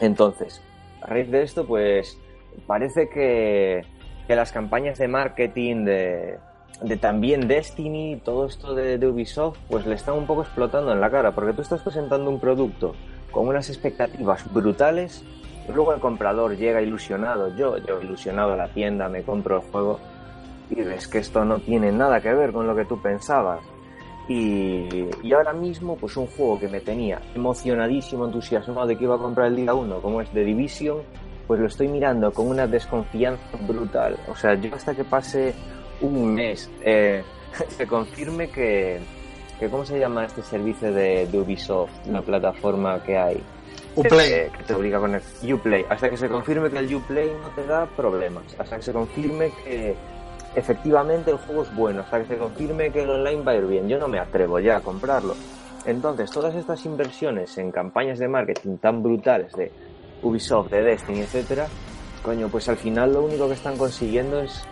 Entonces, a raíz de esto, pues parece que que las campañas de marketing de, de también Destiny, todo esto de, de, Ubisoft, pues le están un poco explotando en la cara, porque tú estás presentando un producto con unas expectativas brutales, luego el comprador llega ilusionado, yo, yo ilusionado a la tienda, me compro el juego, y ves que esto no tiene nada que ver con lo que tú pensabas. Y, y ahora mismo, pues un juego que me tenía emocionadísimo, entusiasmado de que iba a comprar el día 1, como es The Division, pues lo estoy mirando con una desconfianza brutal. O sea, yo hasta que pase un mes, eh, se confirme que, que, ¿cómo se llama este servicio de, de Ubisoft, la plataforma que hay? Uplay. Que, que, te obliga con el Uplay. Hasta que se confirme que el Uplay no te da problemas. Hasta que se confirme que efectivamente el juego es bueno. Hasta que se confirme que el online va a ir bien. Yo no me atrevo ya a comprarlo. Entonces, todas estas inversiones en campañas de marketing tan brutales de Ubisoft, de Destiny, etcétera, coño, pues al final lo único que están consiguiendo es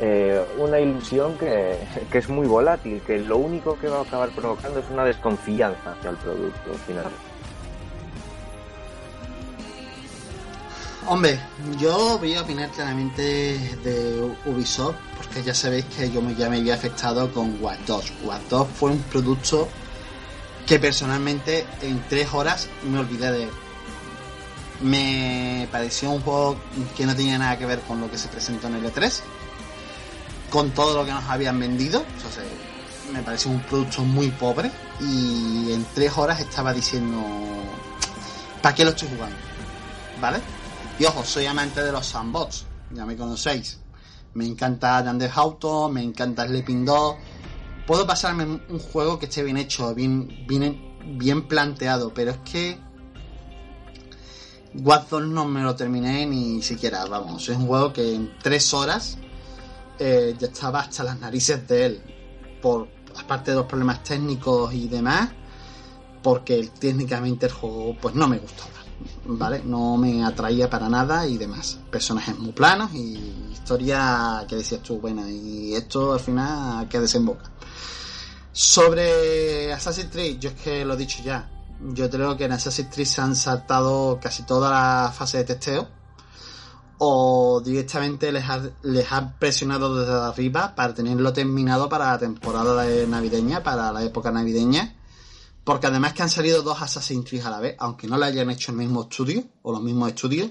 eh, una ilusión que, que, es muy volátil, que lo único que va a acabar provocando es una desconfianza hacia el producto al final. Hombre, yo voy a opinar claramente de Ubisoft, porque ya sabéis que yo ya me había afectado con Watch Dogs. Watch Dogs fue un producto que personalmente en tres horas me olvidé de él me pareció un juego que no tenía nada que ver con lo que se presentó en el E3, con todo lo que nos habían vendido. Me pareció un producto muy pobre y en tres horas estaba diciendo, ¿para qué lo estoy jugando? ¿Vale? Y ojo, soy amante de los sandbox, ya me conocéis. Me encanta Yandere Auto, me encanta Sleeping Dog. Puedo pasarme un juego que esté bien hecho, bien, bien, bien planteado, pero es que Watson no me lo terminé ni siquiera, vamos. Es un juego que en tres horas eh, ya estaba hasta las narices de él. Por aparte de los problemas técnicos y demás, porque técnicamente el juego pues no me gustaba. ¿Vale? No me atraía para nada y demás. Personajes muy planos y historia que decías tú, buena. Y esto al final que desemboca. Sobre Assassin's Creed, yo es que lo he dicho ya yo creo que en Assassin's Creed se han saltado casi toda la fase de testeo o directamente les ha, les ha presionado desde arriba para tenerlo terminado para la temporada navideña, para la época navideña. Porque además que han salido dos Assassin's Creed a la vez, aunque no le hayan hecho el mismo estudio o los mismos estudios.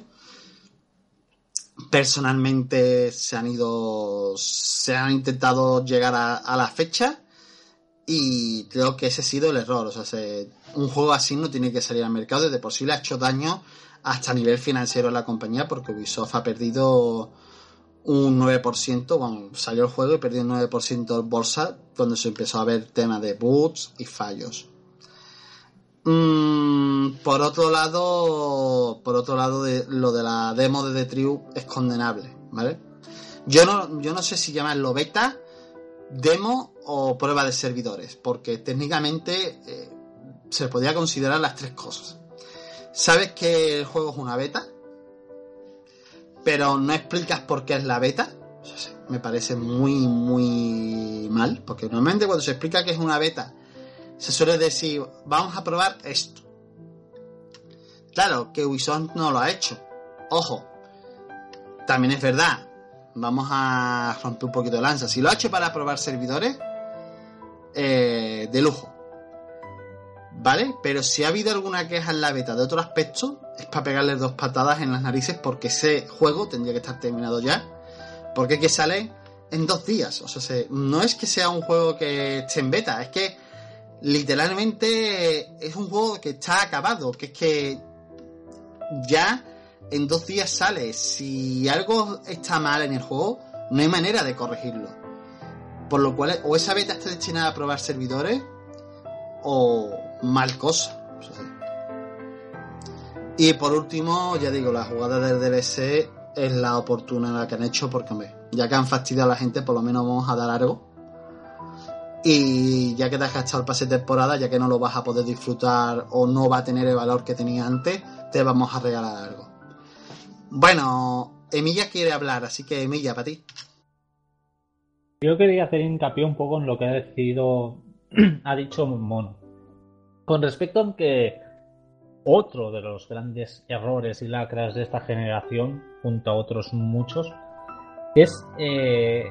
Personalmente se han ido, se han intentado llegar a, a la fecha y creo que ese ha sido el error. O sea, se, un juego así no tiene que salir al mercado y de por sí le ha hecho daño hasta nivel financiero la compañía porque Ubisoft ha perdido un 9%, bueno, salió el juego y perdió un 9% en bolsa cuando se empezó a ver temas de bugs y fallos. Mm, por otro lado, por otro lado, lo de la demo de The Triu es condenable, ¿vale? Yo no, yo no sé si llamarlo beta, demo o prueba de servidores, porque técnicamente eh, se podría considerar las tres cosas. Sabes que el juego es una beta, pero no explicas por qué es la beta. me parece muy, muy mal, porque normalmente cuando se explica que es una beta, se suele decir, vamos a probar esto. Claro, que Ubisoft no lo ha hecho. Ojo, también es verdad, vamos a romper un poquito de lanza. Si lo ha hecho para probar servidores, eh, de lujo. ¿Vale? Pero si ha habido alguna queja en la beta de otro aspecto, es para pegarle dos patadas en las narices porque ese juego tendría que estar terminado ya. Porque es que sale en dos días. O sea, no es que sea un juego que esté en beta, es que literalmente es un juego que está acabado. Que es que ya en dos días sale. Si algo está mal en el juego, no hay manera de corregirlo. Por lo cual, o esa beta está destinada a probar servidores, o mal cosa. Y por último, ya digo, la jugada del DLC es la oportuna la que han hecho porque, hombre, ya que han fastidiado a la gente, por lo menos vamos a dar algo. Y ya que te has gastado el pase de temporada, ya que no lo vas a poder disfrutar o no va a tener el valor que tenía antes, te vamos a regalar algo. Bueno, Emilia quiere hablar, así que Emilia, para ti. Yo quería hacer hincapié un poco en lo que ha decidido, ha dicho Mono. Con respecto a que otro de los grandes errores y lacras de esta generación, junto a otros muchos, es eh,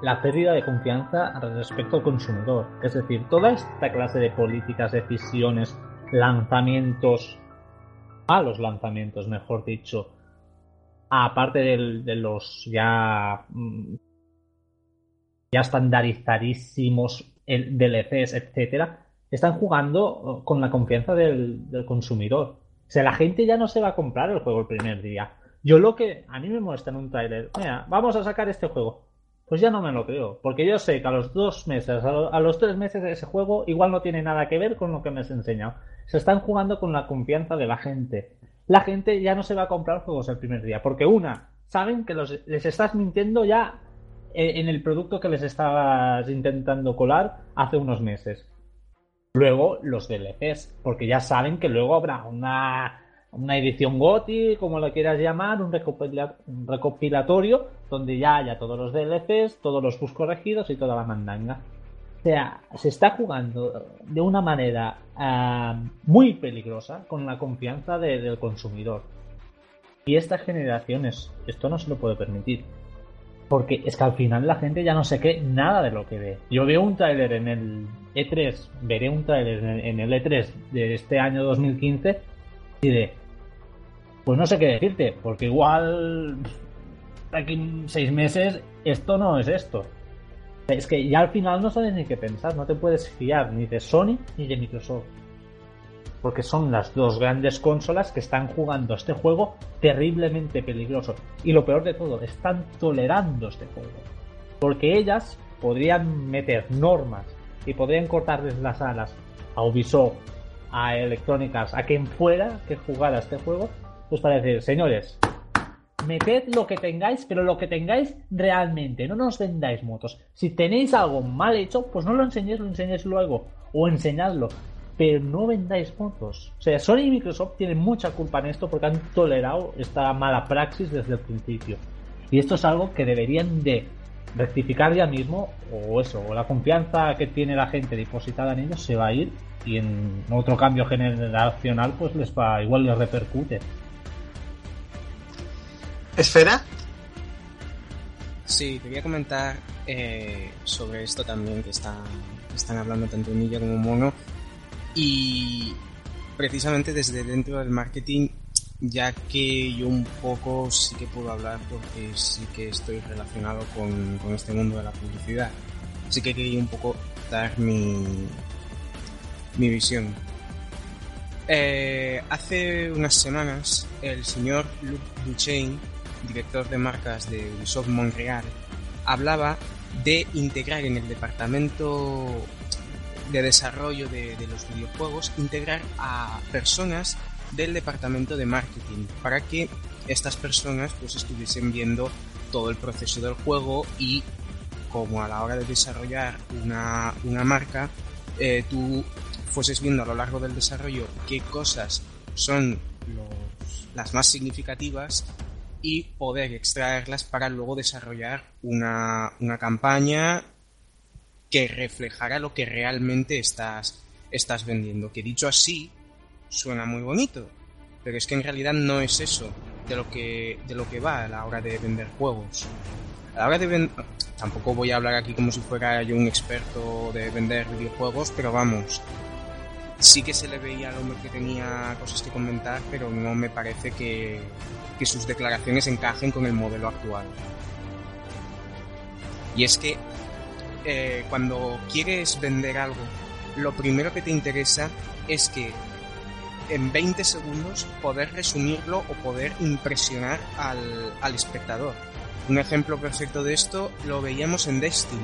la pérdida de confianza respecto al consumidor. Es decir, toda esta clase de políticas, decisiones, lanzamientos, malos lanzamientos, mejor dicho, aparte de los ya, mm, ya estandarizadísimos DLCs, etcétera, están jugando con la confianza del, consumidor. O sea, la gente ya no se va a comprar el juego el primer día. Yo lo que a mí me molesta en un trailer, mira, vamos a sacar este juego. Pues ya no me lo creo, porque yo sé que a los dos meses, a los tres meses de ese juego, igual no tiene nada que ver con lo que me has enseñado. Se están jugando con la confianza de la gente. La gente ya no se va a comprar juegos el primer día, porque una, saben que les estás mintiendo ya en el producto que les estabas intentando colar hace unos meses. Luego los DLCs, porque ya saben que luego habrá una, una edición GOTI, como lo quieras llamar, un, recopilatorio, donde ya haya todos los DLCs, todos los bus corregidos y toda la mandanga. O sea, se está jugando de una manera ah, muy peligrosa con la confianza del consumidor. Y estas generaciones, esto no se lo puede permitir. Porque es que al final la gente ya no se cree nada de lo que ve. Yo veo un tráiler en el E3, veré un tráiler en el E3 de este año 2015 y de... Pues no sé qué decirte, porque igual aquí seis meses esto no es esto. Es que ya al final no sabes ni qué pensar, no te puedes fiar ni de Sony ni de Microsoft porque son las dos grandes consolas que están jugando este juego terriblemente peligroso. Y lo peor de todo, están tolerando este juego. Porque ellas podrían meter normas y podrían cortarles las alas a Ubisoft, a Electrónicas, a quien fuera que jugara este juego, pues para decir, señores, meted lo que tengáis, pero lo que tengáis realmente, no nos vendáis motos. Si tenéis algo mal hecho, pues no lo enseñéis, lo enseñéis luego, o enseñadlo pero no vendáis motos. O sea, Sony y Microsoft tienen mucha culpa en esto porque han tolerado esta mala praxis desde el principio. Y esto es algo que deberían de rectificar ya mismo, o eso, o la confianza que tiene la gente depositada en ellos se va a ir y en otro cambio generacional pues les va, igual les repercute. ¿Esfera? Sí, quería comentar eh, sobre esto también que, está, están hablando tanto Milla como Mono y precisamente desde dentro del marketing, ya que yo un poco sí que puedo hablar porque sí que estoy relacionado con, este mundo de la publicidad. Así que quería un poco dar mi, mi visión. Eh, hace unas semanas, el señor Luc Duchesne, director de marcas de Ubisoft Montreal, hablaba de integrar en el departamento de desarrollo de, los videojuegos integrar a personas del departamento de marketing para que estas personas pues estuviesen viendo todo el proceso del juego y como a la hora de desarrollar una, marca eh, tú fueses viendo a lo largo del desarrollo qué cosas son las más significativas y poder extraerlas para luego desarrollar una, una campaña que reflejara lo que realmente estás, estás vendiendo. Que dicho así, suena muy bonito, pero es que en realidad no es eso de lo que, de lo que va a la hora de vender juegos. A la hora de vender... Tampoco voy a hablar aquí como si fuera yo un experto de vender videojuegos, pero vamos, sí que se le veía al hombre que tenía cosas que comentar, pero no me parece que, que sus declaraciones encajen con el modelo actual. Y es que eh, cuando quieres vender algo, lo primero que te interesa es que en 20 segundos poder resumirlo o poder impresionar al, al espectador. Un ejemplo perfecto de esto lo veíamos en Destiny,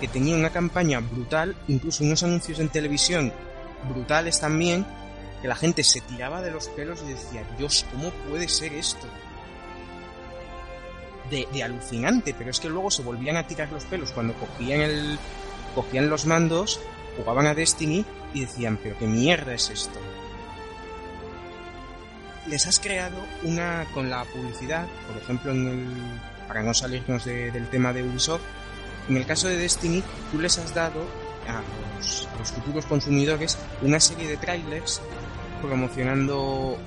que tenía una campaña brutal, incluso unos anuncios en televisión brutales también, que la gente se tiraba de los pelos y decía, Dios, ¿cómo puede ser esto? De, alucinante, pero es que luego se volvían a tirar los pelos cuando cogían el. cogían los mandos, jugaban a Destiny y decían, pero qué mierda es esto. Les has creado una con la publicidad, por ejemplo en el. para no salirnos de, del tema de Ubisoft, en el caso de Destiny, tú les has dado a los, a los futuros consumidores una serie de trailers promocionando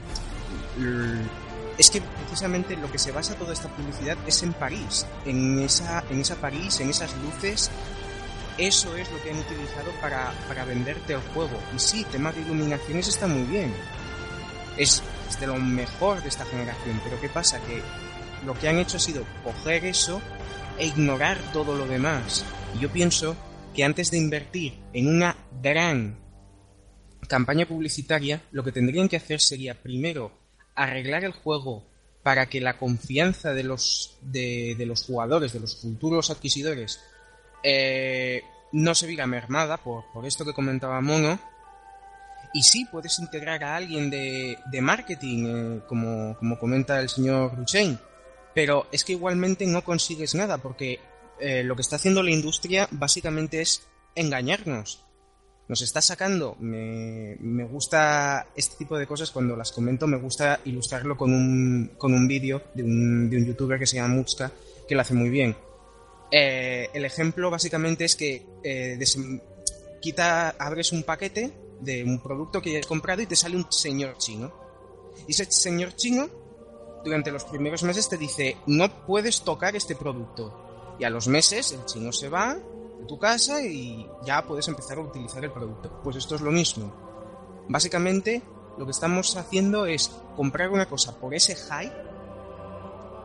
es que precisamente lo que se basa toda esta publicidad es en París, en esa, en esa París, en esas luces. Eso es lo que han utilizado para, para venderte el juego. Y sí, tema de iluminaciones está muy bien. Es, es, de lo mejor de esta generación. Pero ¿qué pasa? Que lo que han hecho ha sido coger eso e ignorar todo lo demás. Y yo pienso que antes de invertir en una gran campaña publicitaria, lo que tendrían que hacer sería primero arreglar el juego para que la confianza de los, de, de los jugadores, de los futuros adquisidores, eh, no se viera mermada por, por, esto que comentaba Mono. Y sí, puedes integrar a alguien de, de marketing, eh, como, como, comenta el señor Ruchain, pero es que igualmente no consigues nada, porque eh, lo que está haciendo la industria básicamente es engañarnos nos está sacando. Me, me, gusta este tipo de cosas cuando las comento, me gusta ilustrarlo con un, con un vídeo de un, de un youtuber que se llama Muxka, que lo hace muy bien. Eh, el ejemplo básicamente es que eh, quita, abres un paquete de un producto que ya has comprado y te sale un señor chino. Y ese señor chino, durante los primeros meses, te dice, no puedes tocar este producto. Y a los meses el chino se va, tu casa y ya puedes empezar a utilizar el producto. Pues esto es lo mismo. Básicamente lo que estamos haciendo es comprar una cosa por ese hype,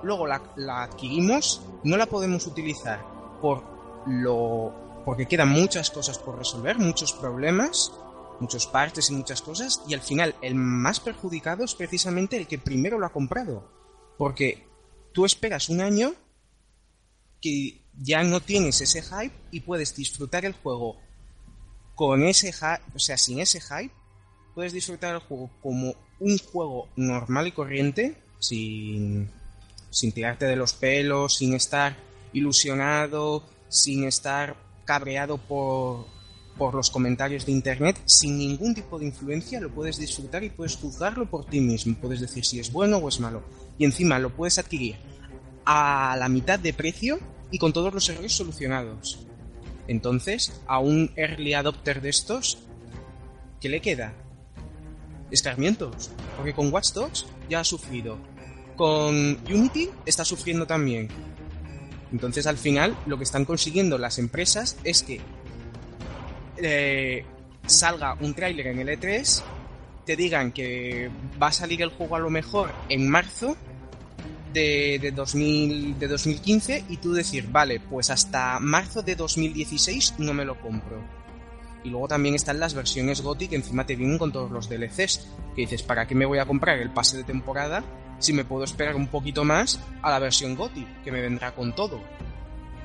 luego la, la adquirimos, no la podemos utilizar por lo porque quedan muchas cosas por resolver, muchos problemas, muchos partes y muchas cosas, y al final el más perjudicado es precisamente el que primero lo ha comprado. Porque tú esperas un año que ya no tienes ese hype y puedes disfrutar el juego con ese hype, o sea, sin ese hype, puedes disfrutar el juego como un juego normal y corriente, sin, sin tirarte de los pelos, sin estar ilusionado, sin estar cabreado por, por los comentarios de internet, sin ningún tipo de influencia, lo puedes disfrutar y puedes juzgarlo por ti mismo. Puedes decir si es bueno o es malo. Y encima lo puedes adquirir a la mitad de precio y con todos los errores solucionados. Entonces, a un early adopter de estos, ¿qué le queda? Escarmientos. Porque con Watch Dogs ya ha sufrido. Con Unity está sufriendo también. Entonces, al final, lo que están consiguiendo las empresas es que eh, salga un tráiler en el E3, te digan que va a salir el juego a lo mejor en marzo de, de, 2000, de 2015 y tú decir, vale, pues hasta marzo de 2016 no me lo compro. Y luego también están las versiones GOTY que encima te vienen con todos los DLCs. Que dices, ¿para qué me voy a comprar el pase de temporada si me puedo esperar un poquito más a la versión GOTY, que me vendrá con todo?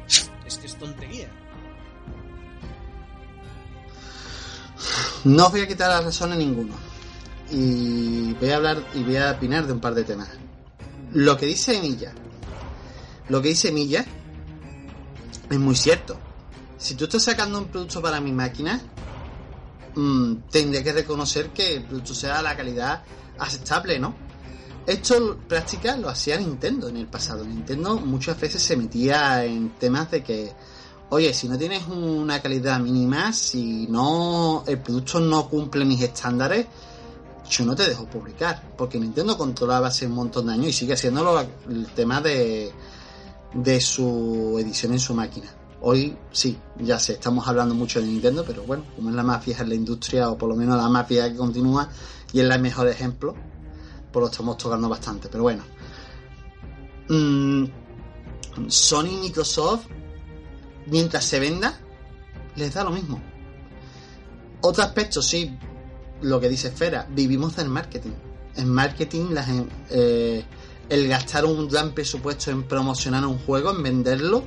Es que es tontería. No os voy a quitar la razón a ninguno. Y voy a hablar y voy a opinar de un par de temas lo que dice Milla, lo que dice Milla es muy cierto. Si tú estás sacando un producto para mi máquina, mmm, tendría que reconocer que el producto sea la calidad aceptable, ¿no? Esto práctica lo hacía Nintendo en el pasado. Nintendo muchas veces se metía en temas de que, oye, si no tienes una calidad mínima, si no el producto no cumple mis estándares, yo no te dejo publicar. Porque Nintendo controlaba hace un montón de años y sigue haciéndolo el tema de, de su edición en su máquina. Hoy sí, ya sé, estamos hablando mucho de Nintendo, pero bueno, como es la más vieja en la industria, o por lo menos la más vieja que continúa, y es el mejor ejemplo, pues lo estamos tocando bastante. Pero bueno, mm, Sony y Microsoft, mientras se venda, les da lo mismo. Otro aspecto, sí, lo que dice Esfera, vivimos del marketing. En marketing, las, eh, el gastar un gran presupuesto en promocionar un juego, en venderlo,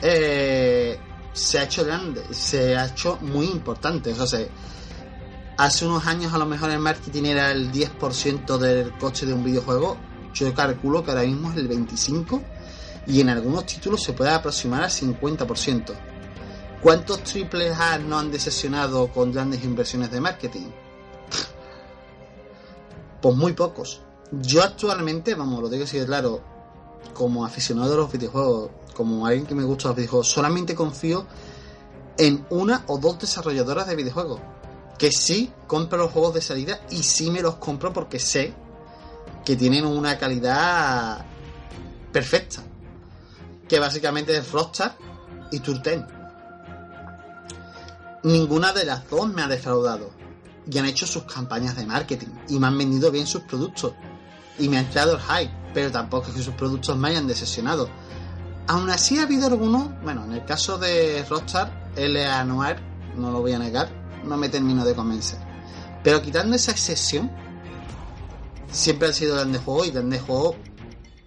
eh, se ha hecho grande, se ha hecho muy importante. O sea, hace unos años a lo mejor el marketing era el 10% del coche de un videojuego. Yo calculo que ahora mismo es el 25% y en algunos títulos se puede aproximar al 50%. ¿Cuántos triples A no han decepcionado con grandes inversiones de marketing? Pues muy pocos. Yo actualmente, vamos, lo tengo que decir claro, como aficionado de los videojuegos, como alguien que me gusta los videojuegos, solamente confío en una o dos desarrolladoras de videojuegos. Que sí compro los juegos de salida y sí me los compro porque sé que tienen una calidad perfecta. Que básicamente es Rockstar y Turten. Ninguna de las dos me ha defraudado. Y han hecho sus campañas de marketing. Y me han vendido bien sus productos. Y me han creado el hype. Pero tampoco es que sus productos me hayan decepcionado. Aún así ha habido algunos, bueno, en el caso de Rockstar, L.A. Noir, no lo voy a negar, no me termino de convencer. Pero quitando esa excepción, siempre han sido grandes juegos y grandes juegos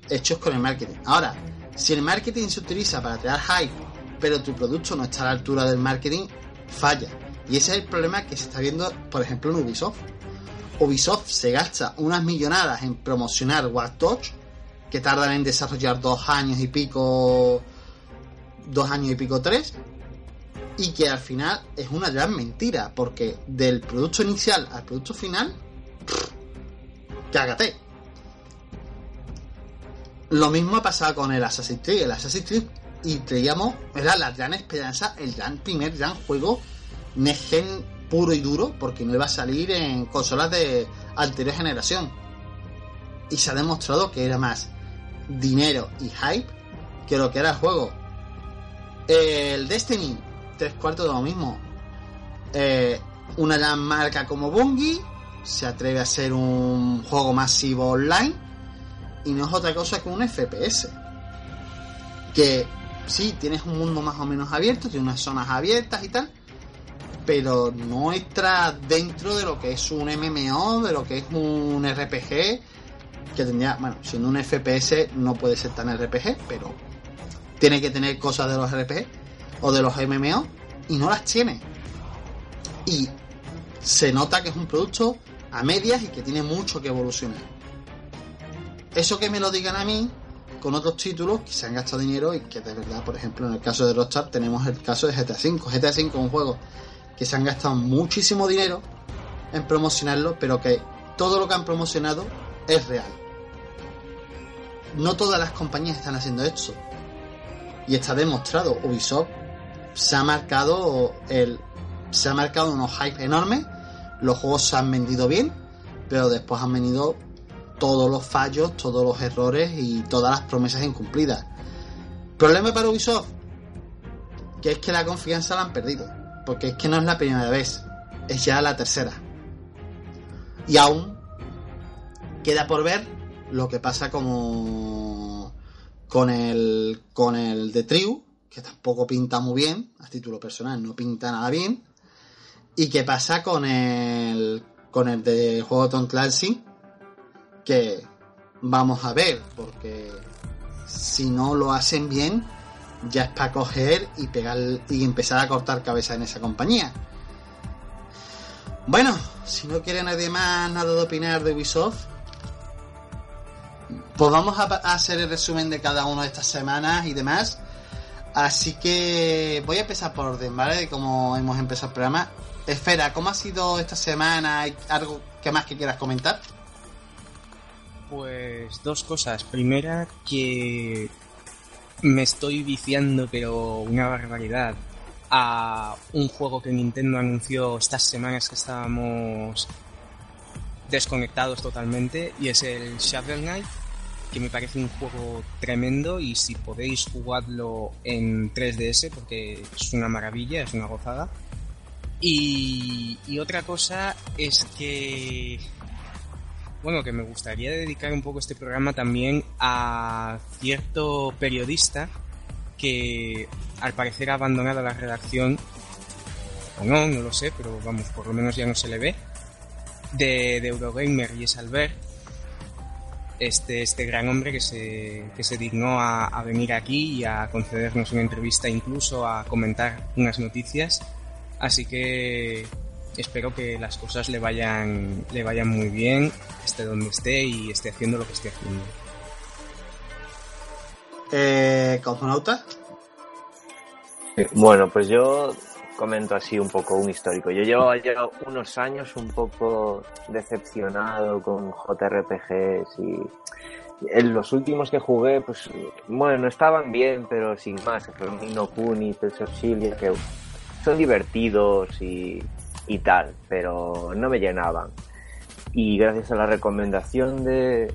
hechos con el marketing. Ahora, si el marketing se utiliza para crear hype, pero tu producto no está a la altura del marketing, falla. Y ese es el problema que se está viendo, por ejemplo, en Ubisoft. Ubisoft se gasta unas millonadas en promocionar Watch que tardan en desarrollar dos años y pico, dos años y pico, tres, y que al final es una gran mentira, porque del producto inicial al producto final, cágate. Lo mismo ha pasado con el Assassin's Creed. El Assassin's Creed, y creíamos, era la gran esperanza, el gran primer gran juego Next puro y duro, porque no iba a salir en consolas de anterior generación. Y se ha demostrado que era más dinero y hype que lo que era el juego. El Destiny, tres cuartos de lo mismo. Eh, una gran marca como Bungie se atreve a ser un juego masivo online y no es otra cosa que un FPS. Que sí, tienes un mundo más o menos abierto, tienes unas zonas abiertas y tal, pero no entra dentro de lo que es un MMO, de lo que es un RPG que tendría, bueno, siendo un FPS no puede ser tan RPG, pero tiene que tener cosas de los RPG o de los MMO y no las tiene. Y se nota que es un producto a medias y que tiene mucho que evolucionar. Eso que me lo digan a mí con otros títulos que se han gastado dinero y que de verdad, por ejemplo, en el caso de Rockstar tenemos el caso de GTA V. GTA V es un juego que se han gastado muchísimo dinero en promocionarlo, pero que todo lo que han promocionado es real no todas las compañías están haciendo esto. Y está demostrado. Ubisoft se ha marcado el. Se ha marcado unos hype enormes. Los juegos se han vendido bien. Pero después han venido todos los fallos, todos los errores y todas las promesas incumplidas. Problema para Ubisoft. Que es que la confianza la han perdido. Porque es que no es la primera vez. Es ya la tercera. Y aún queda por ver lo que pasa como con el con el de Triu, que tampoco pinta muy bien, a título personal no pinta nada bien. Y qué pasa con el con el de juego Tom Clancy, que vamos a ver, porque si no lo hacen bien, ya es para coger y pegar y empezar a cortar cabeza en esa compañía. Bueno, si no quiere nadie más nada de opinar de Ubisoft, pues vamos a, hacer el resumen de cada una de estas semanas y demás. Así que voy a empezar por orden, ¿vale? De cómo hemos empezado el programa. Esfera, ¿cómo ha sido esta semana? ¿Hay algo que más que quieras comentar? Pues dos cosas. Primera, que me estoy viciando, pero una barbaridad, a un juego que Nintendo anunció estas semanas que estábamos desconectados totalmente, y es el Shovel Knight, que me parece un juego tremendo y si podéis jugarlo en 3DS, porque es una maravilla, es una gozada. Y otra cosa es que bueno, que me gustaría dedicar un poco este programa también a cierto periodista que al parecer ha abandonado la redacción, o no, no lo sé, pero vamos, por lo menos ya no se le ve, de, de Eurogamer y es Albert, este, este gran hombre que se, que se dignó a, a venir aquí y a concedernos una entrevista, incluso a comentar unas noticias. Así que espero que las cosas le vayan, le vayan muy bien, esté donde esté y esté haciendo lo que esté haciendo. Eh, ¿Cosmonauta? Bueno, pues yo comento así un poco un histórico. Yo llevo ya unos años un poco decepcionado con JRPGs y en los últimos que jugué, pues bueno, estaban bien, pero sin más. Fueron Nino Kuni, Xillia, que son divertidos y, y tal, pero no me llenaban. Y gracias a la recomendación de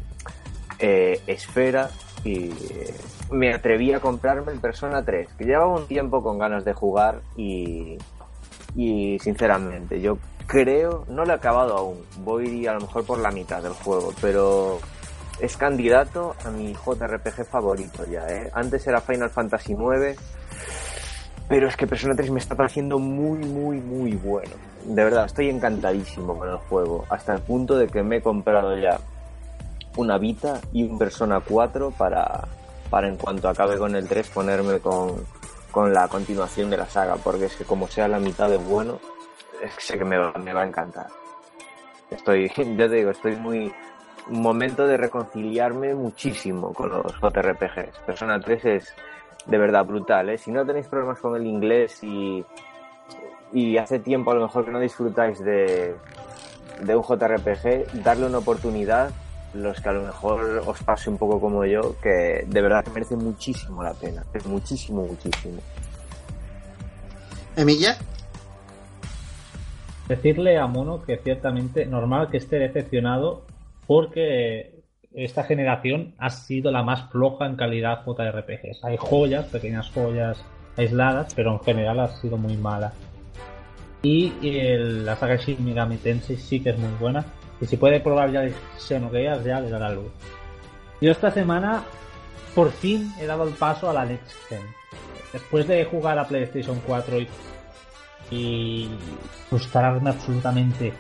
eh, Esfera, y eh, me atreví a comprarme el Persona 3, que llevaba un tiempo con ganas de jugar y, y sinceramente yo creo, no lo he acabado aún, voy a lo mejor por la mitad del juego, pero es candidato a mi JRPG favorito ya. ¿eh? Antes era Final Fantasy IX, pero es que Persona 3 me está pareciendo muy, muy, muy bueno. De verdad, estoy encantadísimo con el juego, hasta el punto de que me he comprado ya una Vita y un Persona 4 para, para en cuanto acabe con el 3 ponerme con, con la continuación de la saga, porque es que como sea la mitad de bueno, es que sé que me va, a encantar. Estoy, ya te digo, estoy muy, momento de reconciliarme muchísimo con los JRPGs. Persona 3 es de verdad brutal, ¿eh? Si no tenéis problemas con el inglés y, y hace tiempo a lo mejor que no disfrutáis de, de un JRPG, darle una oportunidad, los que a lo mejor os pase un poco como yo, que de verdad merece muchísimo la pena, es muchísimo, muchísimo. ¿Emilia? Decirle a Mono que ciertamente normal que esté decepcionado porque esta generación ha sido la más floja en calidad JRPGs. Hay joyas, pequeñas joyas aisladas, pero en general ha sido muy mala. Y el, la saga Shin Megami Tensei sí que es muy buena. Y si puede probar ya Xenogears, ya le dará luz. Yo esta semana por fin he dado el paso a la Next Gen. Después de jugar a PlayStation 4 y, y frustrarme absolutamente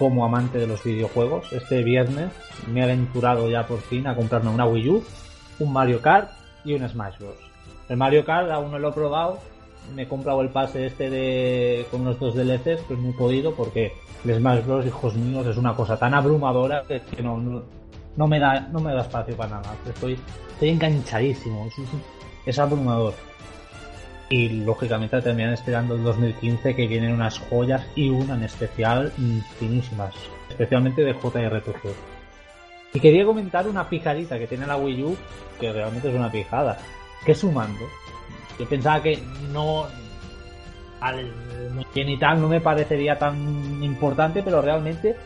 como amante de los videojuegos, este viernes me he aventurado ya por fin a comprarme una Wii U, un Mario Kart y un Smash Bros. El Mario Kart aún no lo he probado, me he comprado el pase este de con los dos DLCs, pues no he podido porque el Smash Bros, hijos míos, es una cosa tan abrumadora que, no, no, me da no me da espacio para nada. Estoy, estoy enganchadísimo, es abrumador. Y lógicamente terminan esperando el 2015 que vienen unas joyas y una en especial finísimas, especialmente de JRPG. Y quería comentar una pijadita que tiene la Wii U, que realmente es una pijada, que es un mando. Yo pensaba que no al bien y tal no me parecería tan importante, pero realmente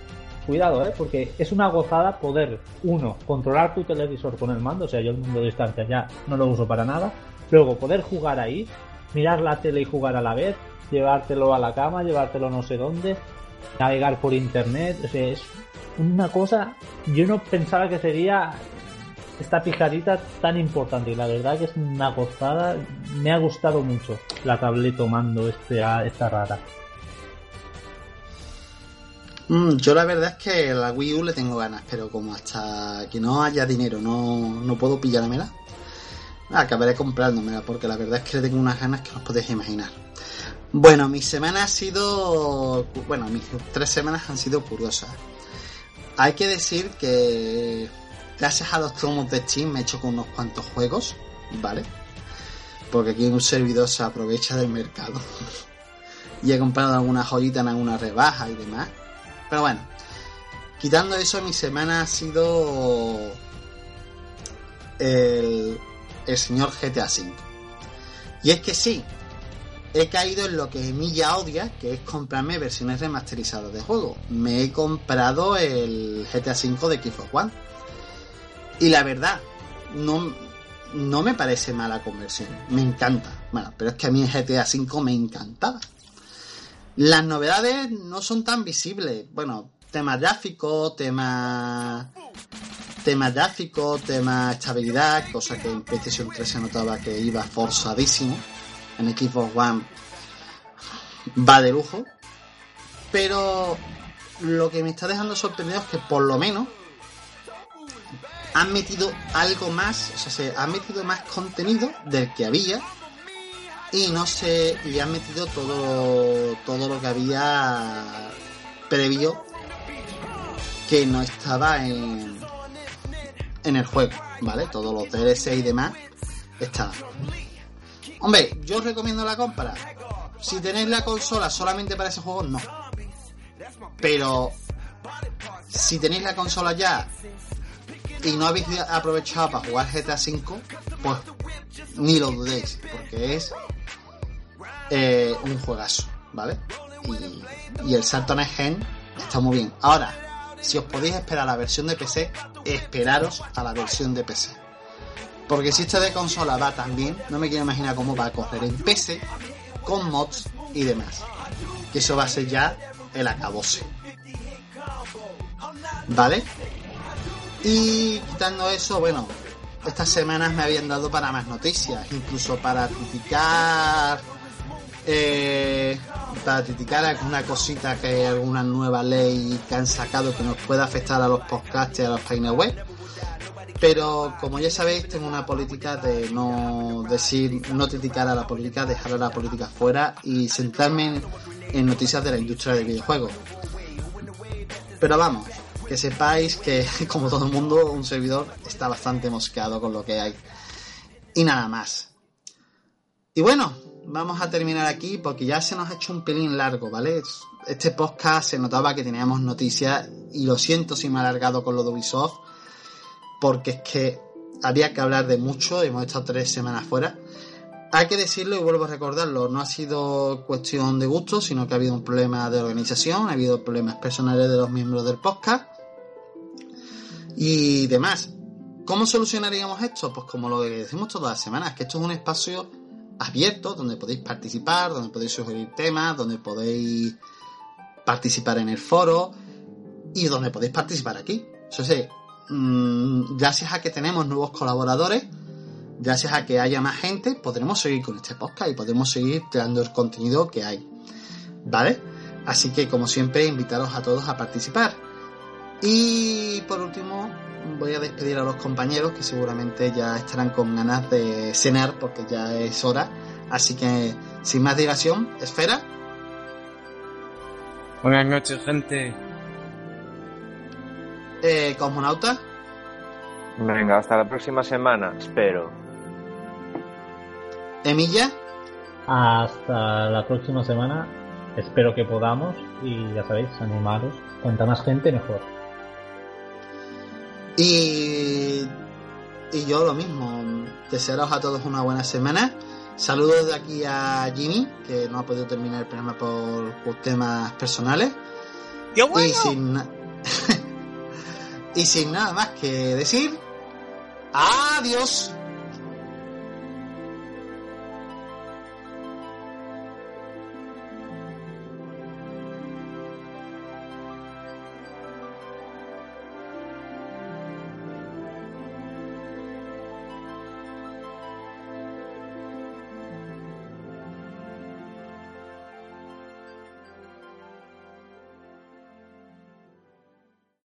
cuidado, ¿eh? porque es una gozada poder, uno, controlar tu televisor con el mando, o sea, yo el mundo de distancia ya no lo uso para nada, luego poder jugar ahí, mirar la tele y jugar a la vez, llevártelo a la cama, llevártelo no sé dónde, navegar por internet, o sea, es una cosa, yo no pensaba que sería esta pijadita tan importante y la verdad que es una gozada, me ha gustado mucho la tablet tomando este, esta rara. Mm, yo la verdad es que la Wii U le tengo ganas, pero como hasta que no haya dinero no, no puedo pillármela, acabaré comprándomela porque la verdad es que le tengo unas ganas que no os podéis imaginar. Bueno, mi semana ha sido. Bueno, mis tres semanas han sido curiosas. Hay que decir que gracias a los tomos de Steam me he hecho con unos cuantos juegos, ¿vale? Porque aquí un servidor se aprovecha del mercado. y he comprado alguna joyita en alguna rebaja y demás. Pero bueno, quitando eso, mi semana ha sido el, el señor GTA V. Y es que sí, he caído en lo que Emilia odia, que es comprarme versiones remasterizadas de juego. Me he comprado el GTA V de Xbox One. Y la verdad, no, no me parece mala conversión. Me encanta. Bueno, pero es que a mí el GTA V me encantaba. Las novedades no son tan visibles. Bueno, tema gráfico, tema tema gráfico, tema estabilidad, cosa que en PlayStation 3 se notaba que iba forzadísimo. En Xbox One va de lujo. Pero lo que me está dejando sorprendido es que por lo menos han metido algo más, o sea, se han metido más contenido del que había y no sé, y han metido todo, todo lo que había previo que no estaba en, en el juego, ¿vale? Todos los DLC y demás estaban. Hombre, yo os recomiendo la compra. Si tenéis la consola solamente para ese juego, no. Pero si tenéis la consola ya y no habéis aprovechado para jugar GTA V, pues ni lo dudéis, porque es eh, un juegazo, ¿vale? Y, y el salto en gen está muy bien. Ahora, si os podéis esperar a la versión de PC, esperaros a la versión de PC. Porque si esta de consola va tan bien, no me quiero imaginar cómo va a correr en PC, con mods y demás. Que eso va a ser ya el acabose. ¿Vale? Y quitando eso, bueno, estas semanas me habían dado para más noticias, incluso para criticar eh, para criticar alguna cosita que alguna nueva ley que han sacado que nos pueda afectar a los podcasts y a las páginas web. Pero como ya sabéis, tengo una política de no decir, no criticar a la política, dejar a la política fuera y centrarme en, en noticias de la industria del videojuego. Pero vamos, que sepáis que, como todo el mundo, un servidor está bastante mosqueado con lo que hay. Y nada más. Y bueno, vamos a terminar aquí porque ya se nos ha hecho un pelín largo, ¿vale? Este podcast se notaba que teníamos noticias y lo siento si me ha alargado con lo de Ubisoft porque es que había que hablar de mucho, hemos estado tres semanas fuera. Hay que decirlo y vuelvo a recordarlo, no ha sido cuestión de gusto, sino que ha habido un problema de organización, ha habido problemas personales de los miembros del podcast y demás. ¿Cómo solucionaríamos esto? Pues como lo decimos todas las semanas, que esto es un espacio abierto donde podéis participar, donde podéis sugerir temas, donde podéis participar en el foro y donde podéis participar aquí. Eso sí, mmm, gracias a que tenemos nuevos colaboradores, gracias a que haya más gente, podremos seguir con este podcast y podremos seguir creando el contenido que hay. ¿Vale? Así que como siempre, invitaros a todos a participar. Y por último, voy a despedir a los compañeros que seguramente ya estarán con ganas de cenar porque ya es hora. Así que, sin más dilación, Esfera. Buenas noches, gente. Eh, Cosmonauta. Venga, hasta la próxima semana, espero. Emilla. Hasta la próxima semana. Espero que podamos y ya sabéis, animaros. Cuanta más gente, mejor. Y, y yo lo mismo, desearos a todos una buena semana. Saludos de aquí a Jimmy, que no ha podido terminar el programa por, por temas personales. ¡Qué bueno! Y sin, y sin nada más que decir, adiós.